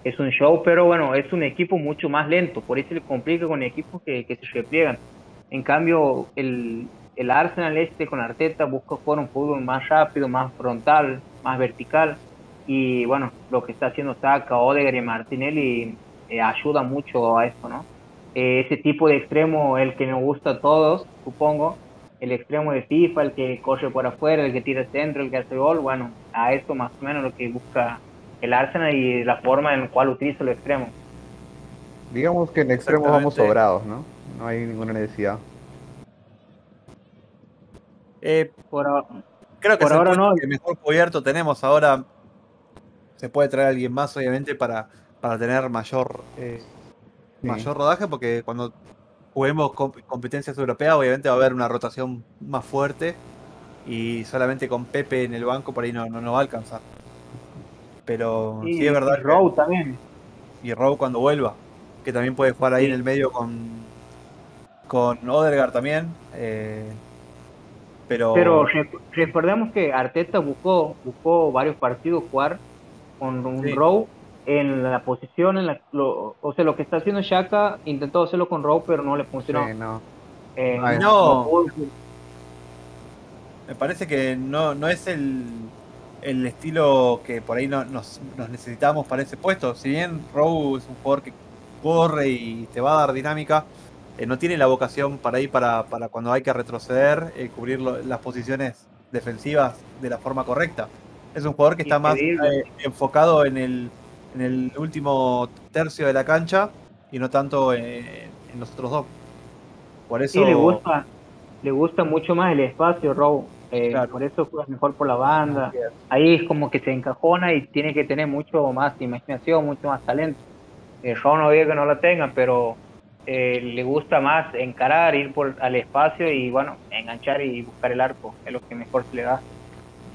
es un show, pero bueno, es un equipo mucho más lento, por eso le complica con equipos que, que se repliegan. En cambio, el, el Arsenal este con Arteta busca jugar un fútbol más rápido, más frontal, más vertical. Y bueno, lo que está haciendo Saka, Odegaard y Martinelli eh, ayuda mucho a esto, ¿no? Eh, ese tipo de extremo, el que nos gusta a todos, supongo, el extremo de FIFA, el que corre por afuera, el que tira centro, el que hace gol, bueno, a esto más o menos lo que busca el Arsenal y la forma en la cual utiliza el extremo. Digamos que en extremos vamos sobrados, ¿no? No hay ninguna necesidad. Eh, Por ahora- Creo que Por el ahora no. que mejor cubierto tenemos ahora. Se puede traer a alguien más, obviamente, para, para tener mayor eh, Sí. mayor rodaje, porque cuando juguemos comp- competencias europeas, obviamente va a haber una rotación más fuerte y solamente con Pepe en el banco por ahí no, no, no va a alcanzar. Pero sí, es verdad. y Rowe también. y Rowe cuando vuelva, que también puede jugar ahí Sí. en el medio con, con Odegaard también. eh, pero, Pero re- recordemos que Arteta buscó, buscó varios partidos jugar con un Sí. Rowe en la posición, en la, lo- o sea, lo que está haciendo Shaka intentó hacerlo con Rowe, pero no le funcionó. Sí, no. Eh, Ay, no. pudo- me parece que no, no es el, el estilo que por ahí no- nos, nos necesitamos para ese puesto. Si bien Rowe es un jugador que corre y te va a dar dinámica, eh, no tiene la vocación para ir para, para cuando hay que retroceder, eh, cubrir lo- las posiciones defensivas de la forma correcta. Es un jugador que está más eh, enfocado en el, en el último tercio de la cancha y no tanto en, en los otros dos. Por eso Sí, le gusta, le gusta mucho más el espacio, Rowe. Eh, Claro. Por eso juega mejor por la banda. Ahí es como que se encajona y tiene que tener mucho más imaginación, mucho más talento. Eh, Rowe no digo que no la tenga, pero eh, le gusta más encarar, ir por al espacio y bueno, enganchar y buscar el arco. Es lo que mejor se le da.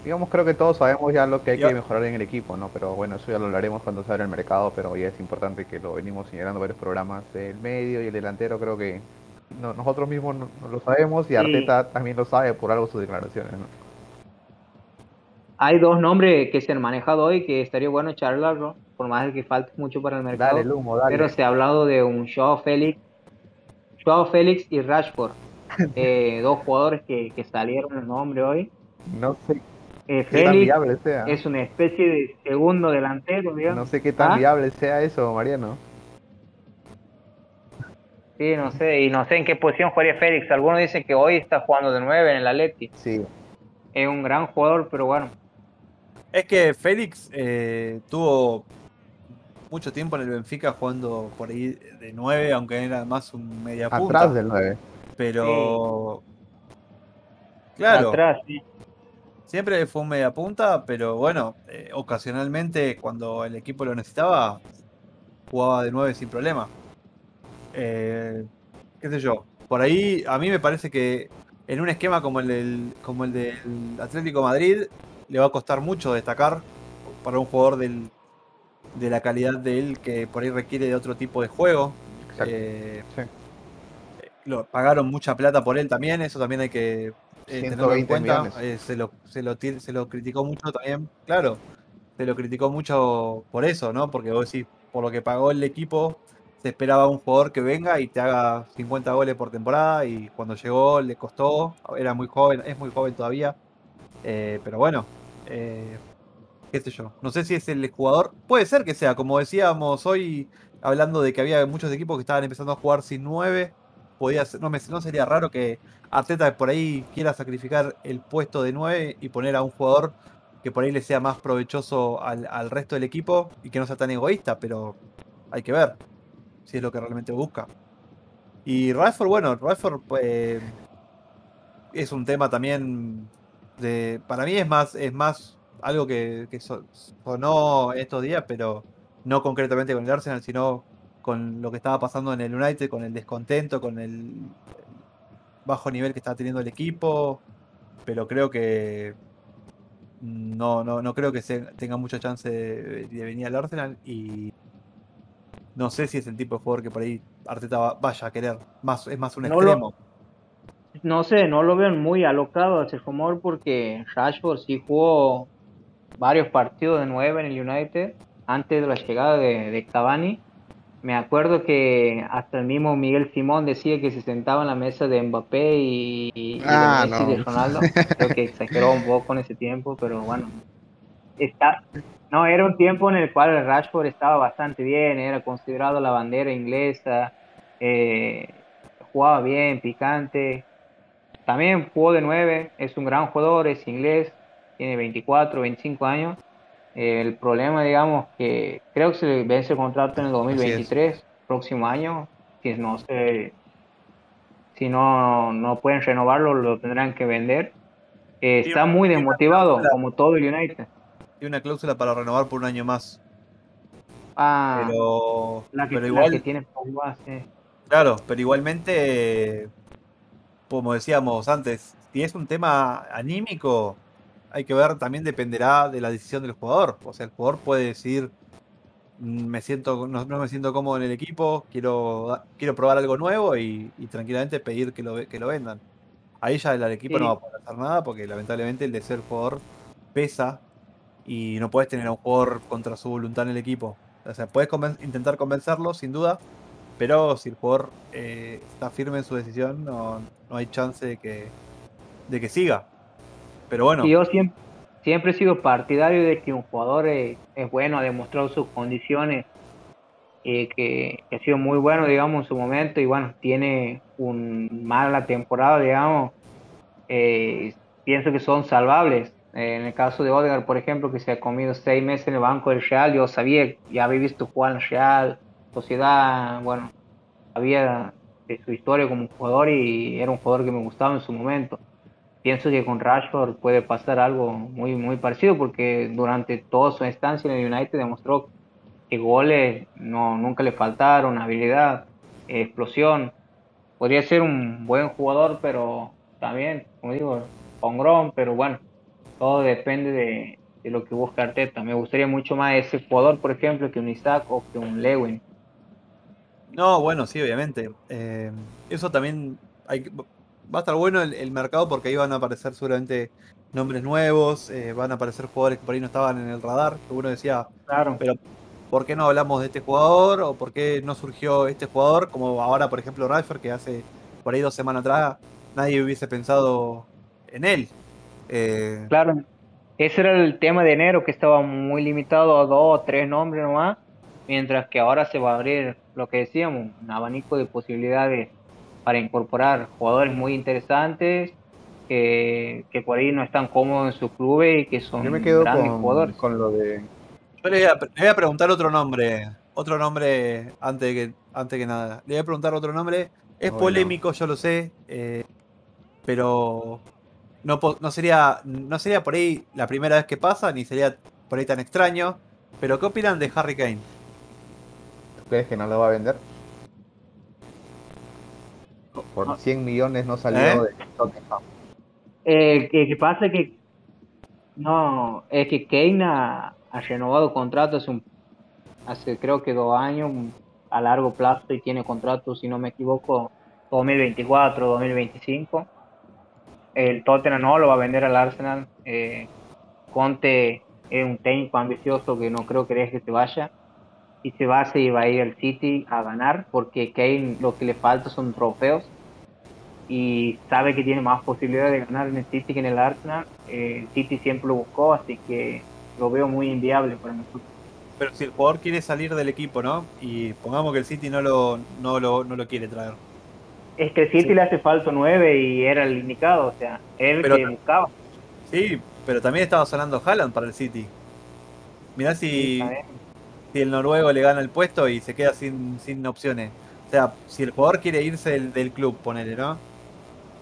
Digamos, creo que todos sabemos ya lo que hay Yo- que mejorar en el equipo, ¿no? Pero bueno, eso ya lo hablaremos cuando se abra el mercado, pero ya es importante que lo venimos señalando varios programas. El medio y el delantero creo que no- nosotros mismos no, no lo sabemos y Sí. Arteta también lo sabe por algo sus declaraciones, ¿no? Hay dos nombres que se han manejado hoy que estaría bueno charlarlo, por más de que falte mucho para el mercado. Dale, Lumo, dale. Pero se ha hablado de un Joao Félix, Joao Félix y Rashford, eh, dos jugadores que, que salieron el nombre hoy. No sé Eh, qué tan Félix viable sea. es una especie de segundo delantero, digamos. No sé qué tan ¿Ah? viable sea eso, Mariano. Sí, no sé, y no sé en qué posición jugaría Félix. Algunos dicen que hoy está jugando de nueve en el Atleti. Sí, Es un gran jugador, pero bueno, Es que Félix eh, tuvo mucho tiempo en el Benfica jugando por ahí de 9, aunque era más un media punta. atrás del 9. Pero. Claro, atrás, sí. siempre fue un media punta, pero bueno, eh, ocasionalmente cuando el equipo lo necesitaba, jugaba de 9 sin problema. Eh, ¿Qué sé yo? Por ahí a mí me parece que en un esquema como el del, como el del Atlético Madrid le va a costar mucho destacar para un jugador del, de la calidad de él que por ahí requiere de otro tipo de juego. Eh, Sí. lo, pagaron mucha plata por él también, eso también hay que eh, tenerlo en 120 cuenta. Eh, se, lo, se, lo, se lo criticó mucho también, claro, se lo criticó mucho por eso, ¿no? Porque vos decís, por lo que pagó el equipo, se esperaba un jugador que venga y te haga 50 goles por temporada y cuando llegó le costó, era muy joven, es muy joven todavía, eh, pero bueno, eh, qué sé yo, no sé si es el jugador, puede ser que sea, como decíamos hoy, hablando de que había muchos equipos que estaban empezando a jugar sin 9, podía ser- no, me, no sería raro que Arteta por ahí quiera sacrificar el puesto de 9 y poner a un jugador que por ahí le sea más provechoso al, al resto del equipo y que no sea tan egoísta, pero hay que ver si es lo que realmente busca. Y Rashford, bueno, Rashford eh, es un tema también de. Para mí es más, es más algo que, que so- sonó estos días, pero no concretamente con el Arsenal, sino con lo que estaba pasando en el United, con el descontento, con el bajo nivel que estaba teniendo el equipo. Pero creo que no, no, no creo que tenga mucha chance de, venir al Arsenal no sé si es el tipo de jugador que por ahí Arteta va- vaya a querer. Más, es más un No lo- extremo. No sé, no lo veo muy alocado ese rumor porque Rashford sí jugó varios partidos de nueve en el United antes de la llegada de, de Cavani. Me acuerdo que hasta el mismo Miguel Simón decía que se sentaba en la mesa de Mbappé y, y de Ah, Messi y no. de Ronaldo. Creo que exageró un poco en ese tiempo, pero bueno. Está, no, era un tiempo en el cual Rashford estaba bastante bien, era considerado la bandera inglesa, eh, jugaba bien, picante. También jugó de 9, es un gran jugador, es inglés, tiene 24, 25 años. Eh, el problema, digamos, que creo que se le vence el contrato en el 2023, próximo año. Si no se, si no, no pueden renovarlo, lo tendrán que vender. Eh, está muy desmotivado, como todo el United. Y una cláusula para renovar por un año más. Ah, Pero, la que, pero la igual, que tiene claro, pero igualmente, como decíamos antes, si es un tema anímico, hay que ver, también dependerá de la decisión del jugador. O sea, el jugador puede decidir mm, me siento, no, no me siento cómodo en el equipo, quiero, quiero probar algo nuevo y, y tranquilamente pedir que lo, que lo vendan. Ahí ya el equipo Sí. no va a poder hacer nada porque lamentablemente el deseo del jugador pesa y no puedes tener a un jugador contra su voluntad en el equipo. O sea, puedes intentar convencerlo, sin duda, pero si el jugador eh, está firme en su decisión, no, no hay chance de que, de que siga. Pero bueno, yo siempre, siempre he sido partidario de que un jugador eh, es bueno, ha demostrado sus condiciones, eh, que, ha sido muy bueno, digamos, en su momento, y bueno, tiene un mala temporada, digamos, eh, pienso que son salvables. En el caso de Odegaard, por ejemplo, que se ha comido seis meses en el banco del Real, yo sabía, ya había visto jugar en Real, Sociedad, bueno, sabía de su historia como jugador y era un jugador que me gustaba en su momento pienso que con Rashford puede pasar algo muy, muy parecido porque durante toda su estancia en el United demostró que goles no, nunca le faltaron, habilidad, explosión. Podría ser un buen jugador, pero también, como digo, hongrón, pero bueno, todo depende de, de lo que busca Arteta. Me gustaría mucho más ese jugador, por ejemplo, que un Isaac o que un Lewin. No, bueno, sí, obviamente. Eh, eso también hay, va a estar bueno el, el mercado porque ahí van a aparecer seguramente nombres nuevos, eh, van a aparecer jugadores que por ahí no estaban en el radar, que uno decía, Claro. pero ¿por qué no hablamos de este jugador? ¿O por qué no surgió este jugador? Como ahora, por ejemplo, Ralfer, que hace por ahí dos semanas atrás nadie hubiese pensado en él. Eh, Claro, ese era el tema de enero, que estaba muy limitado a dos o tres nombres nomás, mientras que ahora se va a abrir lo que decíamos, un abanico de posibilidades para incorporar jugadores muy interesantes que, que por ahí no están cómodos en su club y que son Yo me quedo grandes con, jugadores. con lo de. Yo le voy, a, le voy a preguntar otro nombre. Otro nombre antes de que, antes que nada. Le voy a preguntar otro nombre. Es polémico, yo lo sé. eh, pero no, po- no, sería, no sería por ahí la primera vez que pasa, ni sería por ahí tan extraño. Pero ¿qué opinan de Harry Kane? ¿Crees que no lo va a vender? Por 100 millones no salió ¿Eh? de Tottenham. Eh, que, que pasa que no, es que Kane ha, ha renovado contrato hace, un- hace creo que dos años un- a largo plazo y tiene contrato, si no me equivoco, 2024, 2025. El Tottenham no lo va a vender al Arsenal. Eh, Conte es un técnico ambicioso que no creo que deje que se vaya. Y se va, se va a ir al City a ganar porque Kane lo que le falta son trofeos y sabe que tiene más posibilidades de ganar en el City que en el Arsenal. Eh, el City siempre lo buscó, así que lo veo muy inviable para nosotros. Pero si el jugador quiere salir del equipo, ¿no? Y pongamos que el City no lo, no lo, no lo quiere traer. Es que el City Sí. le hace falta 9 y era el indicado, o sea, el Pero- que buscaba. Sí, pero también estaba sonando Haaland para el City. Mirá si, si el noruego le gana el puesto y se queda sin, sin opciones. O sea, si el jugador quiere irse del, del club, ponele, ¿no?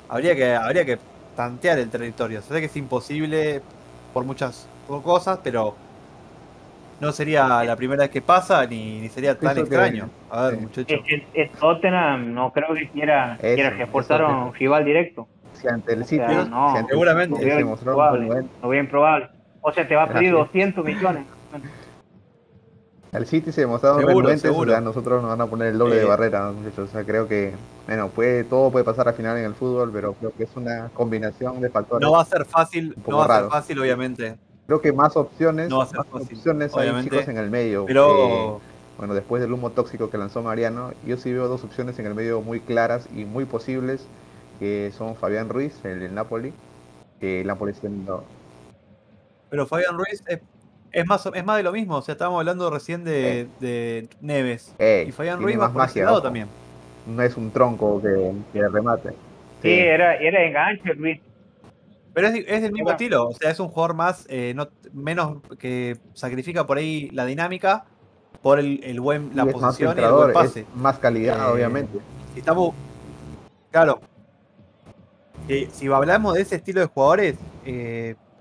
Habría que, habría que tantear el territorio. Sé que es imposible por muchas cosas, pero no sería la primera vez que pasa ni, ni sería tan que- extraño. A ver, sí. muchachos. Es que el, el Tottenham no creo que quiera, Eso, quiera reforzar eso, a un eso. rival directo. Si ante el O City, sea, no, si ante el seguramente. City Lo se veo mostró un improbable, buen veo improbable. O sea, te va a pedir Así es. 200 millones. El City se demostraron renuentes, o sea, nosotros nos van a poner el doble de barrera, muchachos. O sea, creo que, bueno, puede, todo puede pasar al final en el fútbol, pero creo que es una combinación de factores. No va a ser fácil, no va a ser fácil, obviamente. Creo que más opciones, No más fácil, opciones hay chicos en el medio. Eh, Pero bueno, después del humo tóxico que lanzó Mariano, yo sí veo dos opciones en el medio muy claras y muy posibles, que son Fabián Ruiz, el del Napoli, que el Napoli siendo... Pero Fabián Ruiz es, es más es más de lo mismo. O sea, estábamos hablando recién de, de Neves. Ey, Y Fabián Ruiz va más magia, lado también. No es un tronco que, que remate. Sí, era, era enganche, Luis. Pero es, es del mismo estilo. O sea, es un jugador más, eh, no, menos que sacrifica por ahí la dinámica por el, el buen, la posición y el buen pase. más calidad, Eh, obviamente. Si estamos. Claro. Eh, si hablamos de ese estilo de jugadores,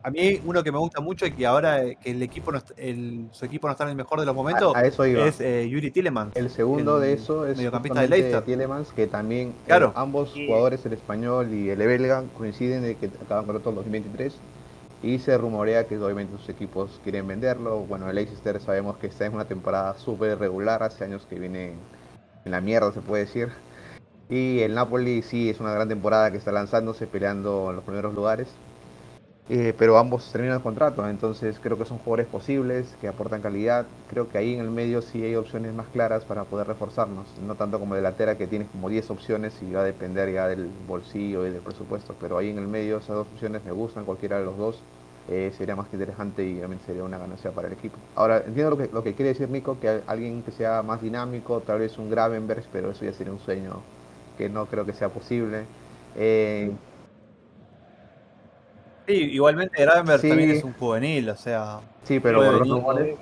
a mí uno que me gusta mucho y que ahora eh, que el equipo no el- su equipo no está en el mejor de los momentos A, a eso iba. es eh, Yuri Tillemans. El segundo el de eso es mediocampista de Leicester. Tielemans, que también eh, Claro. ambos Sí. jugadores, el español y el belga, coinciden de que acaban contrato en 2023 Y se rumorea que obviamente sus equipos quieren venderlo. Bueno, el Leicester sabemos que está en una temporada súper regular, hace años que viene en la mierda, se puede decir. Y el Napoli sí es una gran temporada que está lanzándose, peleando en los primeros lugares. Eh, pero ambos terminan el contrato, entonces creo que son jugadores posibles, que aportan calidad. Creo que ahí en el medio sí hay opciones más claras para poder reforzarnos, no tanto como delantera que tienes como 10 opciones y va a depender ya del bolsillo y del presupuesto, pero ahí en el medio esas dos opciones me gustan, cualquiera de los dos. Eh, sería más que interesante y obviamente sería una ganancia para el equipo. Ahora, entiendo lo que, lo que quiere decir Nico, que alguien que sea más dinámico, tal vez un Gravenberg, pero eso ya sería un sueño que no creo que sea posible. Eh, igualmente Gravenberg también es un juvenil, o sea. Sí, pero puede venir,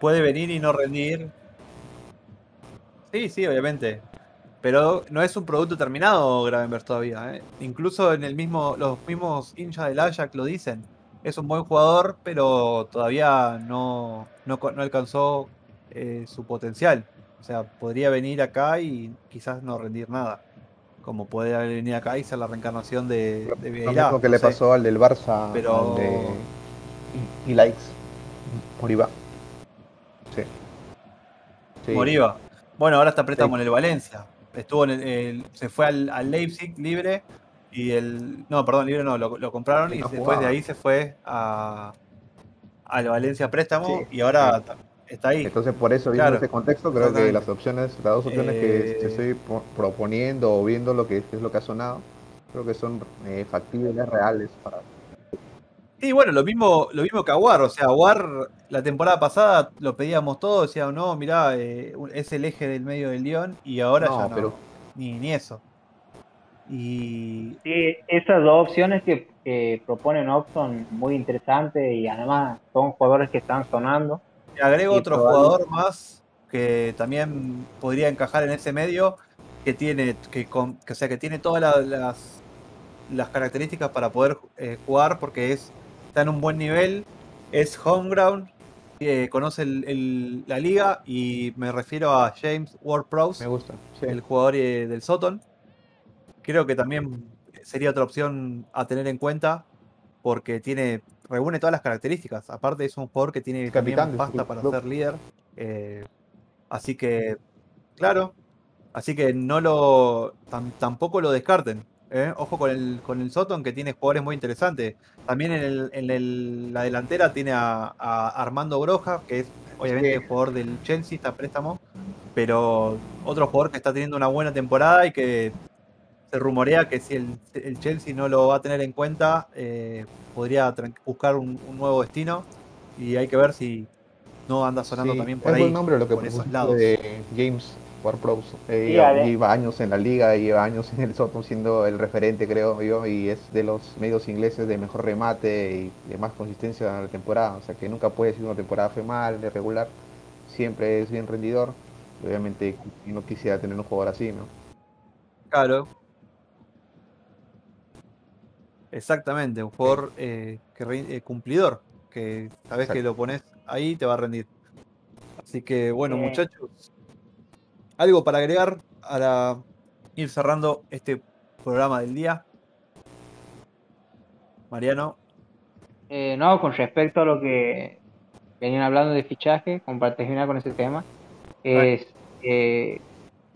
puede venir y no rendir. Sí, sí, obviamente. Pero no es un producto terminado Gravenberg todavía. ¿eh? Incluso en el mismo, los mismos hinchas del Ajax lo dicen. Es un buen jugador, pero todavía no, no, alcanzó eh, su potencial. O sea, podría venir acá y quizás no rendir nada como puede venir acá y ser la reencarnación de, de Vieira. Lo que le pasó al del Barça, pero... al de y, likes Moriba. Sí. Moriba. Bueno, ahora está préstamo en el Valencia. Estuvo en el, se fue al, Leipzig libre y el no, perdón, libre no, lo, compraron y después de ahí se fue a al Valencia préstamo y ahora está ahí. Entonces, por eso, viendo ese contexto, creo que las opciones, las dos opciones que eh, estoy proponiendo o viendo lo que es lo que ha sonado, creo que son eh, factibles, reales para. Sí, bueno, lo mismo, lo mismo que Aguar, o sea, Aguar la temporada pasada lo pedíamos todo, decía, no, mirá, eh, es el eje del medio del León y ahora ya no, pero... ni, ni eso. Y... Sí, esas dos opciones que, que proponen son muy interesantes y además son jugadores que están sonando agrego otro jugador más que también podría encajar en ese medio, que tiene, que, que, sea, que tiene todas las, las características para poder eh, jugar porque es, está en un buen nivel, es homeground, eh, conoce la liga y me refiero a James Ward-Prowse, me gusta, el jugador eh, del Soton. Creo que también sería otra opción a tener en cuenta porque tiene reúne todas las características. Aparte es un jugador que tiene también pasta para ser líder. Eh, así que, claro, así que no lo tampoco lo descarten. ¿eh? Ojo con el, con el Soton que tiene jugadores muy interesantes. También en, la delantera tiene a, Armando Broja, que es obviamente el jugador del Chelsea, está préstamo, pero otro jugador que está teniendo una buena temporada y que se rumorea que si el, Chelsea no lo va a tener en cuenta, eh, podría buscar un, nuevo destino y hay que ver si no anda sonando también por es ahí. buen nombre lo que por esos lados. de James War eh, lleva, años en la liga, lleva años en el Soton siendo el referente, creo yo, y es de los medios ingleses de mejor remate y de más consistencia en la temporada. O sea que nunca puede decir una temporada fue mal, de regular, siempre es bien rendidor. Obviamente no quisiera tener un jugador así, ¿no? Claro, Exactamente, un jugador eh, que eh, cumplidor, que sabes que lo pones ahí te va a rendir. Así que bueno, muchachos, algo para agregar para ir cerrando este programa del día. Mariano. Eh, no, con respecto a lo que venían hablando de fichaje, compartir con ese tema, es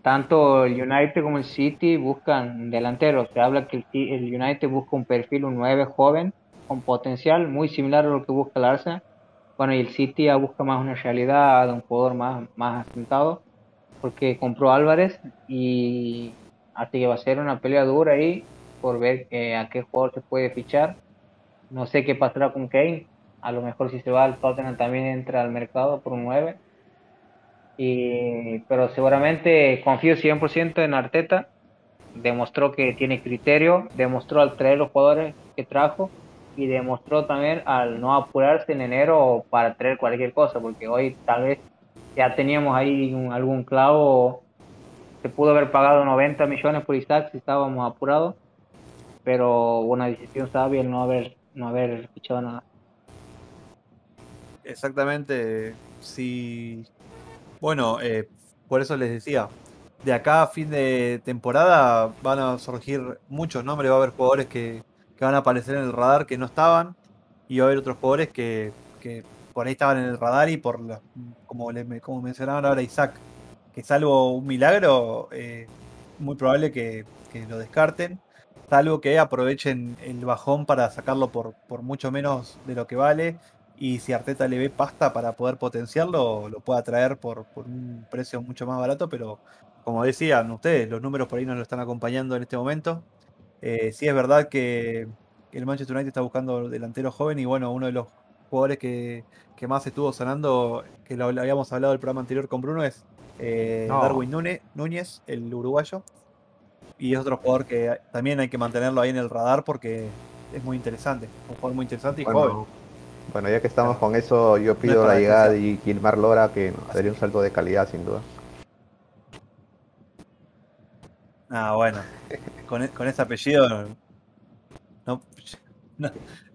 tanto el United como el City buscan delanteros. Se habla que el, United busca un perfil, un 9 joven, con potencial, muy similar a lo que busca el Arsenal. Bueno, y el City busca más una realidad de un jugador más, más asentado, porque compró Álvarez y así que va a ser una pelea dura ahí por ver eh, a qué jugador se puede fichar. No sé qué pasará con Kane. A lo mejor si se va al Tottenham también entra al mercado por un 9 y, pero seguramente confío 100% en Arteta. Demostró que tiene criterio, demostró al traer los jugadores que trajo y demostró también al no apurarse en enero para traer cualquier cosa, porque hoy tal vez ya teníamos ahí algún clavo, se pudo haber pagado 90 millones por Isaac si estábamos apurados, pero una decisión sabia el no haber, no haber fichado nada. Exactamente, si bueno, eh, por eso les decía, de acá a fin de temporada van a surgir muchos nombres, va a haber jugadores que, que van a aparecer en el radar que no estaban. Y va a haber otros jugadores que, que por ahí estaban en el radar y por la- como, le, como mencionaban ahora Isaac, que salvo un milagro, eh, muy probable que, que lo descarten. Salvo que aprovechen el bajón para sacarlo por, por mucho menos de lo que vale. Y si Arteta le ve pasta para poder potenciarlo, lo pueda traer por, por un precio mucho más barato. Pero como decían ustedes, los números por ahí nos lo están acompañando en este momento. Eh, sí es verdad que el Manchester United está buscando delantero joven y bueno, uno de los jugadores que, que más estuvo sonando, que lo habíamos hablado del programa anterior con Bruno, es eh, No. Darwin Núñez, Núñez, el uruguayo. Y es otro jugador que también hay que mantenerlo ahí en el radar porque es muy interesante. Un jugador muy interesante y joven. Bueno, ya que estamos con eso, yo pido la llegada de. Gilmar Lora, que nos daría un salto de calidad sin duda. Ah, bueno. Con, e- con ese apellido no, no,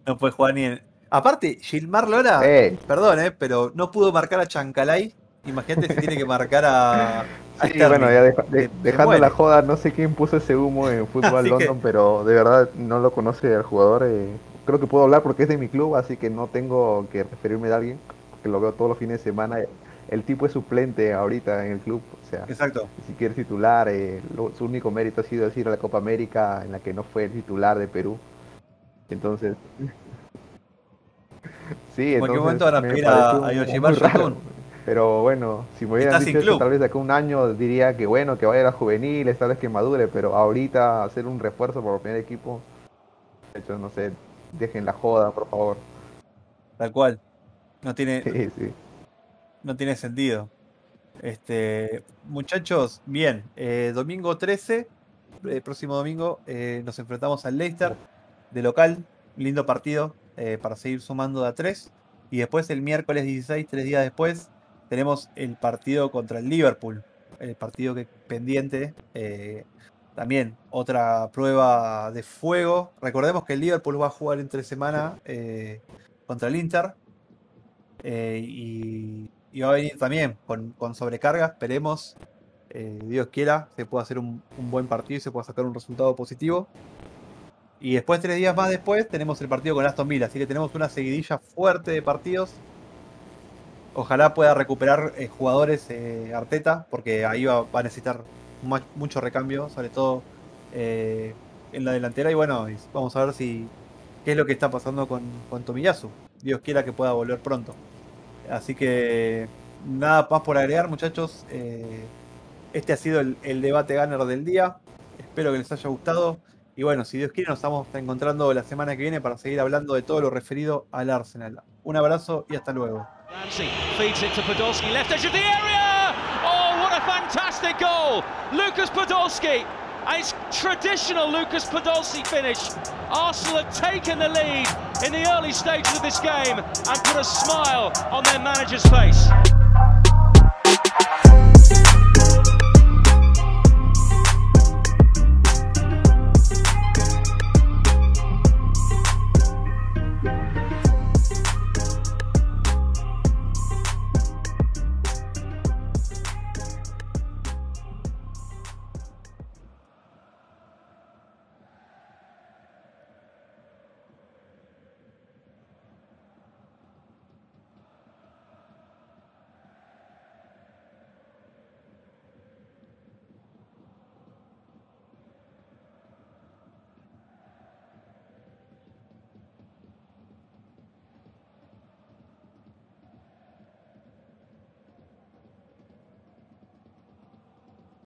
no puede jugar ni en. Aparte, Gilmar Lora, Eh, perdón, eh, pero no pudo marcar a Chancalay. Imagínate si tiene que marcar a. a Sí, bueno, ya deja- de- dejando la joda, no sé quién puso ese humo en Fútbol que- London, pero de verdad no lo conoce el jugador. eh, creo que puedo hablar porque es de mi club, así que no tengo que referirme a alguien, porque lo veo todos los fines de semana. El tipo es suplente ahorita en el club, o sea, Exacto. ni siquiera es titular. eh, lo- su único mérito ha sido decir a la Copa América en la que no fue el titular de Perú. Entonces. Sí, En entonces momento van a pedir a- a Yoshimar. Pero bueno, si me hubieran dicho eso tal vez de acá un año diría que bueno, que vaya a la juvenil, tal vez que madure, pero ahorita hacer un refuerzo por el primer equipo, de hecho, no sé, dejen la joda, por favor. Tal cual. No tiene, Sí, sí. no tiene sentido. Este, muchachos, bien. eh, domingo 13, eh, próximo domingo, eh, nos enfrentamos al Leicester de local. Lindo partido eh, para seguir sumando de a 3. Y después el miércoles 16, tres días después, tenemos el partido contra el Liverpool. El partido que pendiente. También otra prueba de fuego. Recordemos que el Liverpool va a jugar entre semana eh, contra el Inter. Eh, y, y va a venir también con, sobrecarga. Esperemos, eh, Dios quiera, se pueda hacer un, buen partido y se pueda sacar un resultado positivo. Y después, tres días más después, tenemos el partido con Aston Villa. Así que tenemos una seguidilla fuerte de partidos. Ojalá pueda recuperar jugadores Arteta, porque ahí va, a necesitar mucho recambio, sobre todo eh, en la delantera. Y bueno, vamos a ver si qué es lo que está pasando con, con Tomiyasu. Dios quiera que pueda volver pronto. Así que nada más por agregar, muchachos. Eh, este ha sido el, debate ganar del día. Espero que les haya gustado. Y bueno, si Dios quiere, nos estamos encontrando la semana que viene para seguir hablando de todo lo referido al Arsenal. Un abrazo y hasta luego. Fantastic goal! Lucas Podolski. It's traditional Lucas Podolski finish. Arsenal have taken the lead in the early stages of this game and put a smile on their manager's face.